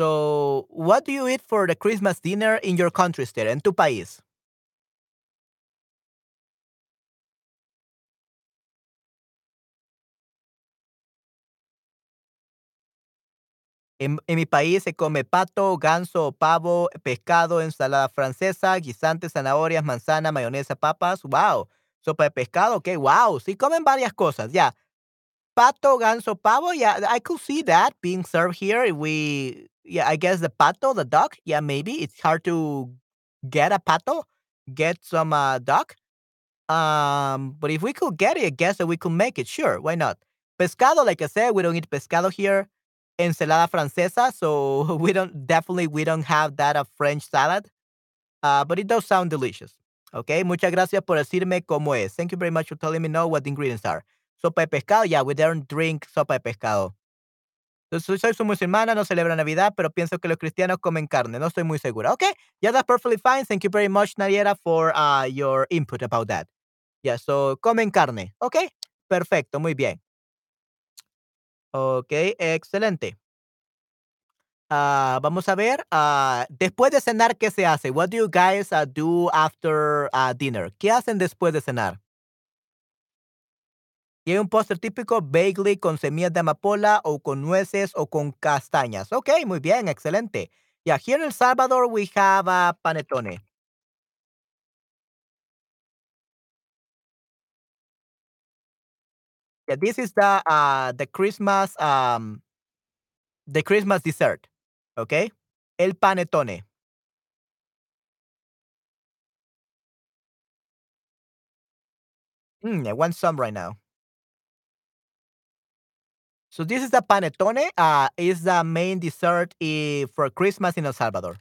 Speaker 1: So, what do you eat for the Christmas dinner in your country, Esther, en tu país? En, mi país se come pato, ganso, pavo, pescado, ensalada francesa, guisantes, zanahorias, manzana, mayonesa, papas. Wow. Sopa de pescado, ok, wow. Sí comen varias cosas, ya. Pato, ganso, pavo, yeah, I could see that being served here. We, yeah, I guess the pato, the duck, yeah, maybe it's hard to get a pato, get some uh, duck. Um, but if we could get it, I guess that we could make it. Sure, why not? Pescado, like I said, we don't eat pescado here ensalada francesa. So we don't definitely we don't have that of French salad, uh, but it does sound delicious. Okay, muchas gracias por decirme cómo es. Thank you very much for telling me know what the ingredients are. Sopa de pescado, yeah, we don't drink sopa de pescado. Soy, soy su musulmana, no celebra Navidad, pero pienso que los cristianos comen carne. No estoy muy segura. Okay, yeah, that's perfectly fine. Thank you very much, Nariera, for uh, your input about that. Yeah, so comen carne. Okay, perfecto, muy bien. Ok, excelente. Ah, vamos a ver, ah, después de cenar, ¿qué se hace? What do you guys uh, do after uh, dinner? ¿Qué hacen después de cenar? Y hay un postre típico, bagley con semillas de amapola o con nueces o con castañas. Ok, muy bien, excelente. Yeah, here in El Salvador we have a panetone. Yeah, this is the uh the Christmas um the Christmas dessert. Okay? El panetone. Mm, I want some right now. So this is the panetone. Uh, is the main dessert i- for Christmas in El Salvador.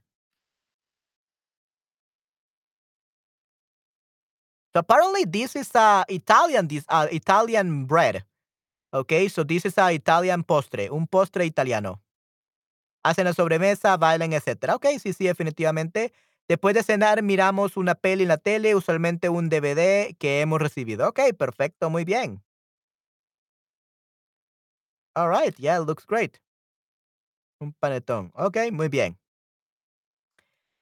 Speaker 1: So apparently this is a Italian this uh, Italian bread. Okay, so this is a Italian postre, un postre italiano. Hacen la sobremesa, bailan, etcétera. Ok, sí, sí, definitivamente. Después de cenar, miramos una peli en la tele, usualmente un DVD que hemos recibido. Ok, perfecto, muy bien. All right, yeah, looks great. Un panetón. Ok, muy bien.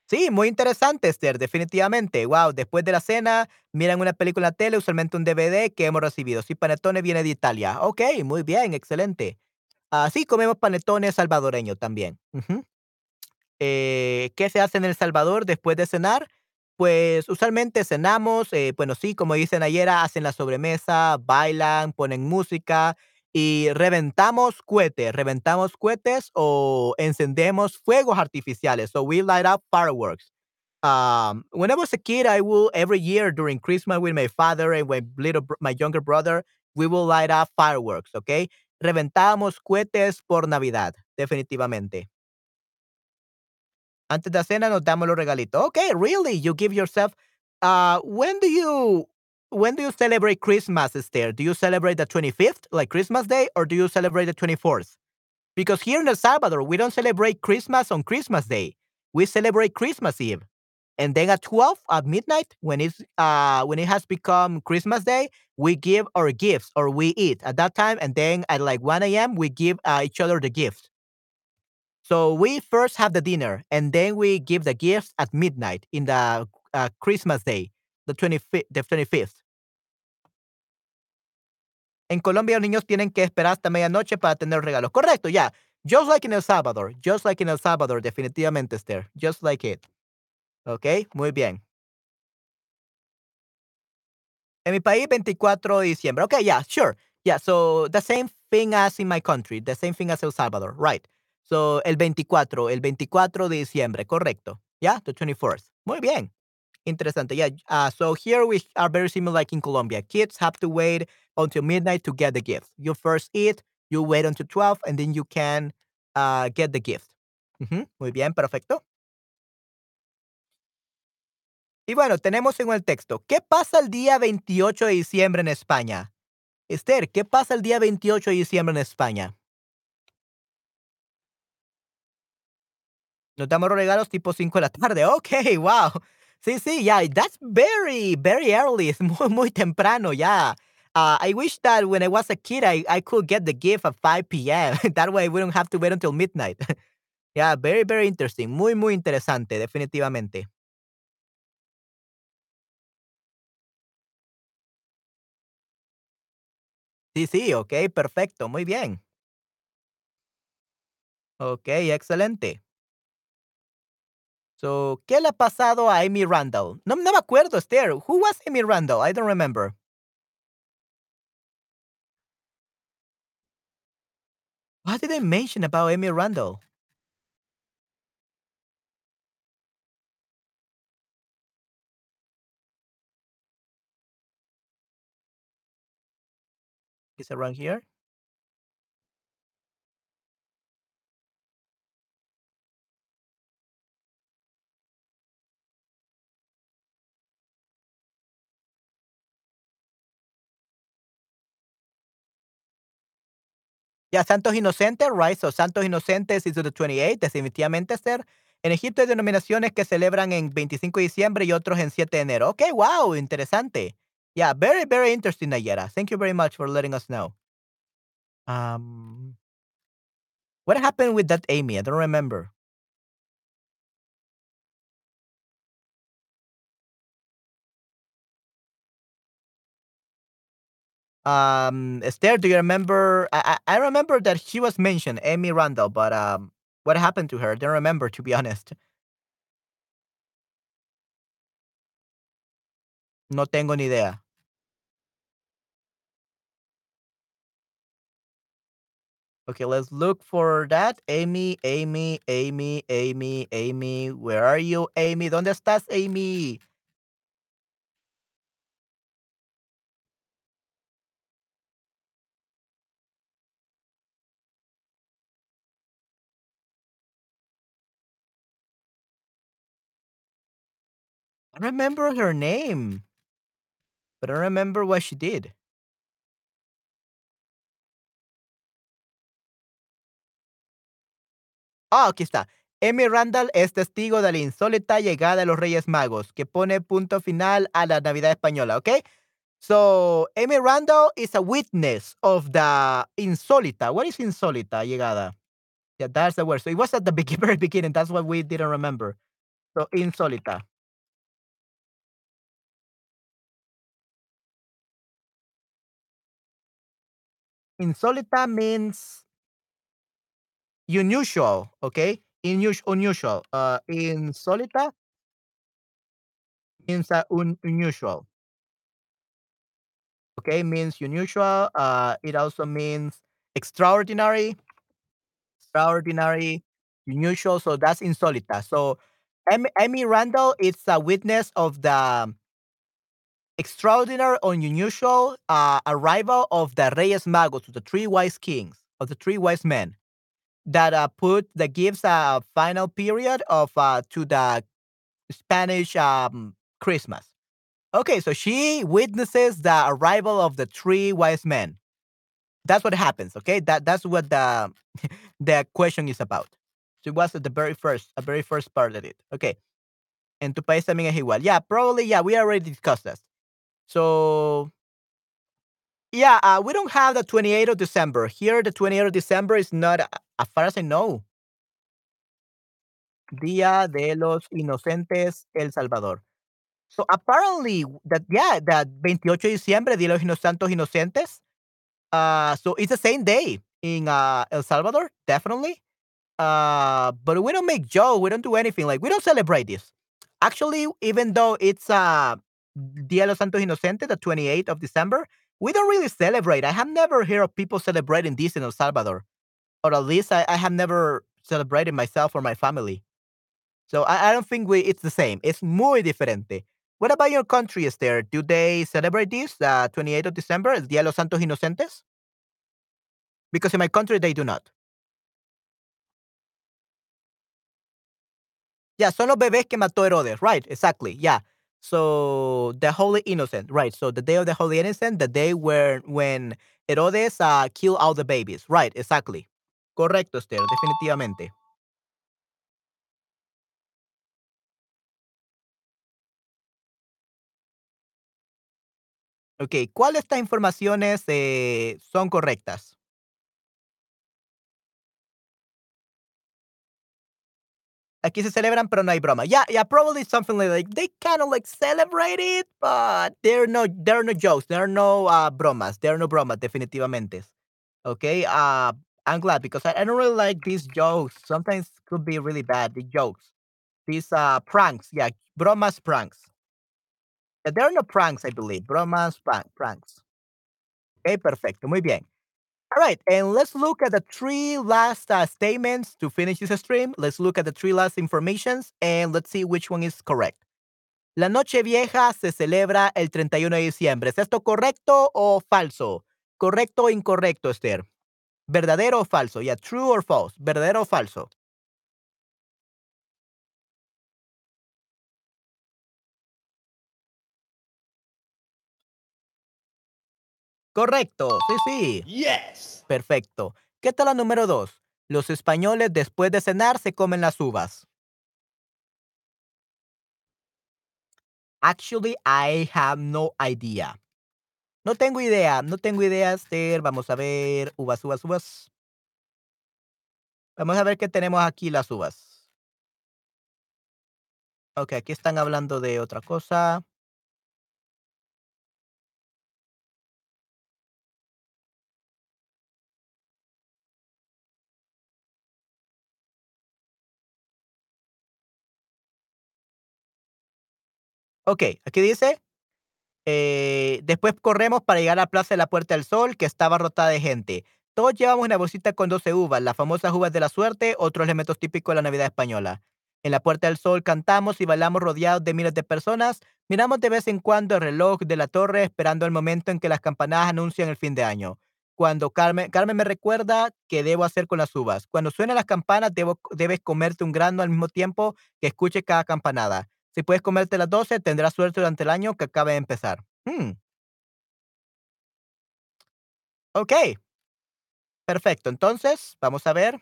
Speaker 1: Sí, muy interesante, Esther, definitivamente. Wow, después de la cena, miran una película en tele, usualmente un DVD que hemos recibido. Sí, panetone viene de Italia. Ok, muy bien, excelente. Así comemos panetone salvadoreño también. Eh, ¿qué se hace en El Salvador después de cenar? Pues usualmente cenamos, eh, bueno, sí, como dicen ayer, hacen la sobremesa, bailan, ponen música y reventamos cohetes, reventamos cohetes o encendemos fuegos artificiales. So we light up fireworks. Um, when I was a kid, I will every year during Christmas with my father and my little, my younger brother, we will light up fireworks. Okay, reventamos cohetes por Navidad, definitivamente. Antes de la cena nos damos los regalitos. Okay, really? You give yourself uh when do you when do you celebrate Christmas, Esther? Do you celebrate the 25th, like Christmas Day, or do you celebrate the 24th? Because here in El Salvador, we don't celebrate Christmas on Christmas Day. We celebrate Christmas Eve. And then at 12 at midnight, when it's uh when it has become Christmas Day, we give our gifts or we eat at that time. And then at like 1 a.m., we give uh, each other the gifts. So we first have the dinner and then we give the gifts at midnight in the uh, Christmas day, the 25th, the 25th. En Colombia los niños tienen que esperar hasta medianoche para tener regalos. Correcto, ya. Just like in El Salvador. Just like in El Salvador, definitivamente, Esther. Just like it. Ok, muy bien. En mi país, 24 de diciembre. Okay, yeah, sure. Yeah, so the same thing as in my country, the same thing as El Salvador, right. So el 24, el 24 de diciembre, correcto. Yeah, the 24th. Muy bien. Interesante. Yeah. Uh, so here we are very similar like in Colombia. Kids have to wait until midnight to get the gift. You first eat, you wait until 12, and then you can uh, get the gift. Muy bien, perfecto. Y bueno, tenemos en el texto, ¿qué pasa el día 28 de diciembre en España? Esther, ¿qué pasa el día 28 de diciembre en España? Nos damos los regalos tipo 5 de la tarde. Ok, wow. Sí, sí, yeah, that's very, very early. Es muy, muy temprano, yeah. Uh, I wish that when I was a kid, I, I could get the gift at 5 p.m. that way we don't have to wait until midnight. yeah, very, very interesting. Muy, muy interesante, definitivamente. Sí, sí, ok, perfecto, muy bien. Ok, excelente. So, ¿qué le ha pasado a Amy Randall? No, no me acuerdo, Esther. Who was Amy Randall? I don't remember. What did I mention about Amy Randall? Is around here? Ya, Santos Inocentes, right? So, Santos Inocentes is the 28, definitivamente, Esther. En Egipto hay denominaciones que celebran en 25 de diciembre y otros en 7 de enero. Okay, wow, interesante. Yeah, very, very interesting, Nayera. Thank you very much for letting us know. Um, What happened with that Amy? I don't remember. Um, Esther, do you remember? I, I I remember that she was mentioned, Amy Randall, but um, what happened to her? I don't remember, to be honest. No tengo ni idea. Okay, let's look for that. Amy, Amy, Amy, Amy, Amy. Where are you, Amy? ¿Dónde estás, Amy? I remember her name, but I remember what she did. Ah, aquí está. Amy Randall es testigo de la insólita llegada de los Reyes Magos, que pone punto final a la Navidad española, ¿ok? So, Amy Randall is a witness of the insólita. What is insólita llegada? Yeah, that's the word. So it was at the very beginning. That's what we didn't remember. So, insólita. Insólita means unusual, okay? Inus- unusual. Uh, insólita means uh, un- unusual. Okay, means unusual. Uh, it also means extraordinary, extraordinary, unusual. So that's insolita. So Amy Randall is a witness of the extraordinary or unusual uh, arrival of the Reyes Magos, the three wise kings, of the three wise men that uh, put the gives a final period of uh, to the Spanish um, Christmas. Okay, so she witnesses the arrival of the three wise men. That's what happens, okay? That that's what the the question is about. So it was the very first, a very first part of it. Okay. En tu país también es igual. Yeah, probably, yeah, we already discussed this. So yeah, uh, we don't have the 28th of December. Here, the 28th of December is not, uh, as far as I know, Día de los Inocentes El Salvador. So apparently that yeah, that 28 de diciembre, Día de los Santos Inocentes. Uh, so it's the same day in uh, El Salvador, definitely. Uh, but we don't make joke. We don't do anything like we don't celebrate this. Actually, even though it's uh Dia de los Santos Inocentes, the 28th of December, we don't really celebrate. I have never heard of people celebrating this in El Salvador, or at least I, I have never celebrated myself or my family. So I, I don't think we it's the same. It's muy diferente. What about your country, Esther? Do they celebrate this, the 28th of December, el Día de los Santos Inocentes? Because in my country they do not. Yeah, son los bebés que mató Herodes. Right, exactly. Yeah. So the Holy Innocent, right? So the day of the Holy Innocent, the day where when Herodes uh, killed all the babies. Right, exactly. Correcto, Esther, definitivamente. Ok, ¿cuál de estas informaciones eh, son correctas? Aquí se celebran, pero no hay broma. Yeah, yeah, probably something like, they kind of like celebrate it, but there are no there are no jokes, there are no uh, bromas, there are no bromas, definitivamente. Okay, uh, I'm glad because I, I don't really like these jokes. Sometimes could be really bad. The jokes, these uh pranks, yeah, bromas pranks. Uh, There are no pranks, I believe. Bromas prank, pranks. Okay, perfecto, muy bien. All right, and let's look at the three last uh, statements to finish this stream. Let's look at the three last informations and let's see which one is correct. La Noche Vieja se celebra el 31 de diciembre. ¿Es esto correcto o falso? ¿Correcto o incorrecto, Esther? ¿Verdadero o falso? Yeah, true or false. ¿Verdadero o falso? Correcto. Sí, sí.
Speaker 2: Yes.
Speaker 1: Perfecto. ¿Qué tal la número dos? Los españoles después de cenar se comen las uvas. Actually, I have no idea. No tengo idea, no tengo idea, Esther. Vamos a ver. Uvas, uvas, uvas. Vamos a ver qué tenemos aquí las uvas. Okey, aquí están hablando de otra cosa. Okey, aquí dice, eh, después corremos para llegar a la plaza de la Puerta del Sol, que estaba abarrotada de gente. Todos llevamos una bolsita con 12 uvas, las famosas uvas de la suerte, otros elementos típicos de la Navidad española. En la Puerta del Sol cantamos y bailamos rodeados de miles de personas. Miramos de vez en cuando el reloj de la torre, esperando el momento en que las campanadas anuncian el fin de año. Cuando Carmen Carmen me recuerda qué debo hacer con las uvas. Cuando suenan las campanas, debo debes comerte un grano al mismo tiempo que escuche cada campanada. Si puedes comerte las 12, tendrás suerte durante el año que acaba de empezar. Mm. Okey. Perfecto. Entonces, vamos a ver.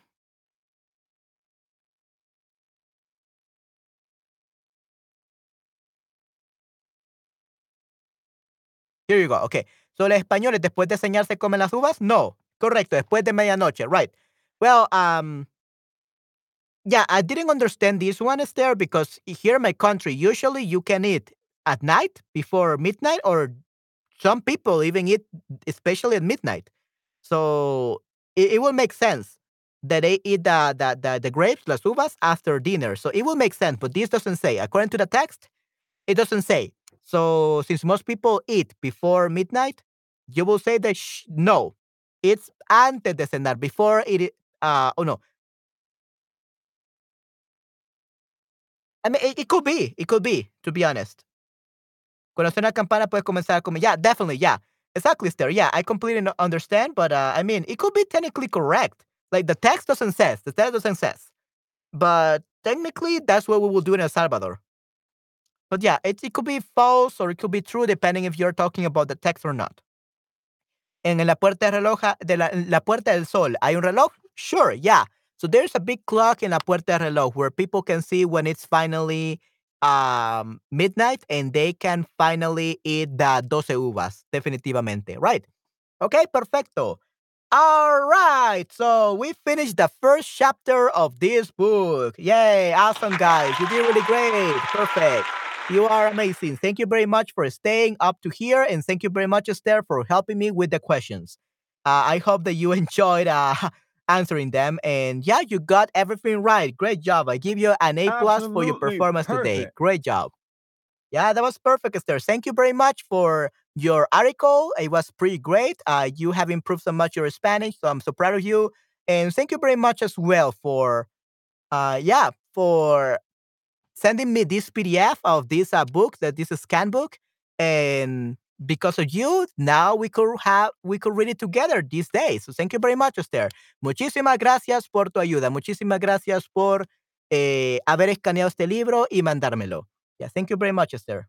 Speaker 1: Here you go. Okay. So, los españoles después de cenar se comen las uvas? No. Correcto, después de medianoche. Right. Well, um yeah, I didn't understand this one, Esther, because here in my country, usually you can eat at night before midnight, or some people even eat especially at midnight. So, it it will make sense that they eat the the the the grapes, las uvas, after dinner. So, it will make sense, but this doesn't say. According to the text, it doesn't say. So, since most people eat before midnight, you will say that no, it's antes de cenar, before it uh, oh, no. I mean, it it could be, it could be, to be honest. Cuando suena campana puedes comenzar a comer. Yeah, definitely, yeah. Exactly, Esther. Yeah, I completely understand, but, uh, I mean, it could be technically correct. Like, the text doesn't says, the text doesn't says. But technically, that's what we will do in El Salvador. But yeah, it it could be false or it could be true depending if you're talking about the text or not. En la puerta de reloj de la la Puerta del Sol, ¿hay un reloj? Sure, yeah. So there's a big clock in la Puerta Reloj where people can see when it's finally, um, midnight and they can finally eat the 12 uvas, definitivamente, right. Okay, perfecto. Alright, so we finished the first chapter of this book. Yay, awesome, guys. You did really great. Perfect. You are amazing. Thank you very much for staying up to here, and thank you very much, Esther, for helping me with the questions. Uh, I hope that you enjoyed, uh, answering them, and yeah, you got everything right. Great job. I give you an A plus for your performance today. Great job. Yeah, that was perfect, Esther. Thank you very much for your article. It was pretty great. Uh, you have improved so much your Spanish, so I'm so proud of you. And thank you very much as well for, uh, yeah, for sending me this PDF of this uh, book, that this scan book. And because of you, now we could have we could read it together these days. So thank you very much, Esther. Muchísimas gracias por tu ayuda. Muchísimas gracias por eh, haber escaneado este libro y mandármelo. Yeah, thank you very much, Esther.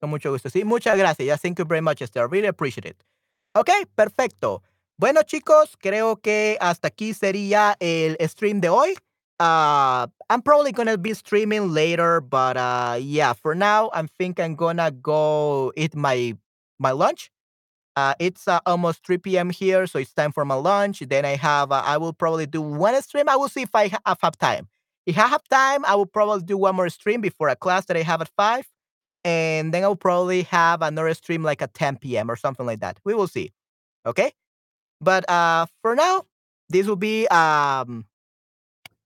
Speaker 1: Con mucho gusto. Sí, muchas gracias. Yeah, thank you very much, Esther. Really appreciate it. Ok, perfecto. Bueno, chicos, creo que hasta aquí sería el stream de hoy. Uh, I'm probably gonna be streaming later, but, uh, yeah, for now, I think I'm gonna go eat my my lunch. Uh, it's, uh, almost 3 PM here, so it's time for my lunch. Then I have, uh, I will probably do one stream. I will see if I ha have time. If I have time, I will probably do one more stream before a class that I have at 5, and then I'll probably have another stream, like, at 10 PM or something like that. We will see. Okay? But, uh, for now, this will be, um,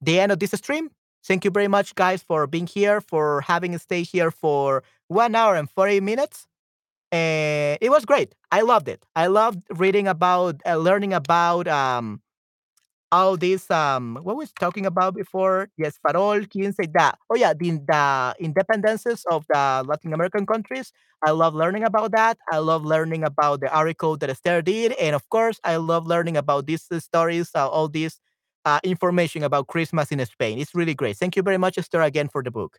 Speaker 1: the end of this stream. Thank you very much, guys, for being here, for having stayed here for 1 hour and 40 minutes. And it was great. I loved it. I loved reading about, uh, learning about, um, all these, um, what was talking about before? Yes, Farol, se da. Oh, yeah, the the independences of the Latin American countries. I love learning about that. I love learning about the article that Esther did, and of course, I love learning about these stories, uh, all this, uh, information about Christmas in Spain. It's really great. Thank you very much, Esther, again for the book.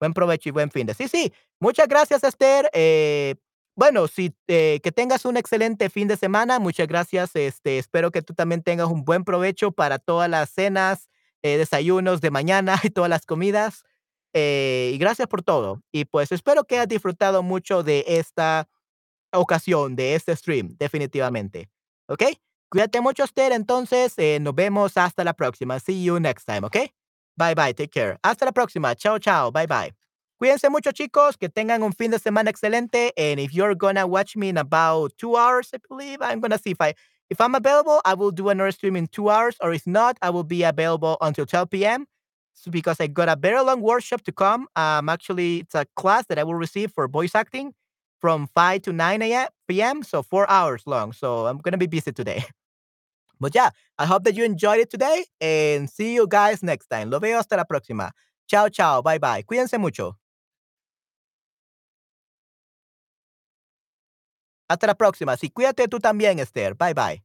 Speaker 1: Buen provecho y buen fin de. Sí, sí. Muchas gracias, Esther. Eh, bueno, sí, eh, que tengas un excelente fin de semana. Muchas gracias. Este, espero que tú también tengas un buen provecho para todas las cenas eh, desayunos de mañana y todas las comidas. Eh, y gracias por todo. Y pues espero que hayas disfrutado mucho de esta ocasión, de este stream, definitivamente. ¿Ok? Cuídate mucho, Esther. Entonces, nos vemos hasta la próxima. See you next time, ¿ok? Bye bye, take care. Hasta la próxima. Chao, chao. Bye bye. Cuídense mucho, chicos. Que tengan un fin de semana excelente. And if you're gonna watch me in about two hours, I believe I'm gonna see if I if I'm available, I will do another stream in two hours. Or if not, I will be available until 12 p.m. So because I got a very long workshop to come. Um, actually, it's a class that I will receive for voice acting from 5 to 9 a.m. p.m. So four hours long. So I'm gonna be busy today. But yeah, I hope that you enjoyed it today and see you guys next time. Lo veo hasta la próxima. Chao, chao. Bye, bye. Cuídense mucho. Hasta la próxima. Sí, cuídate tú también, Esther. Bye, bye.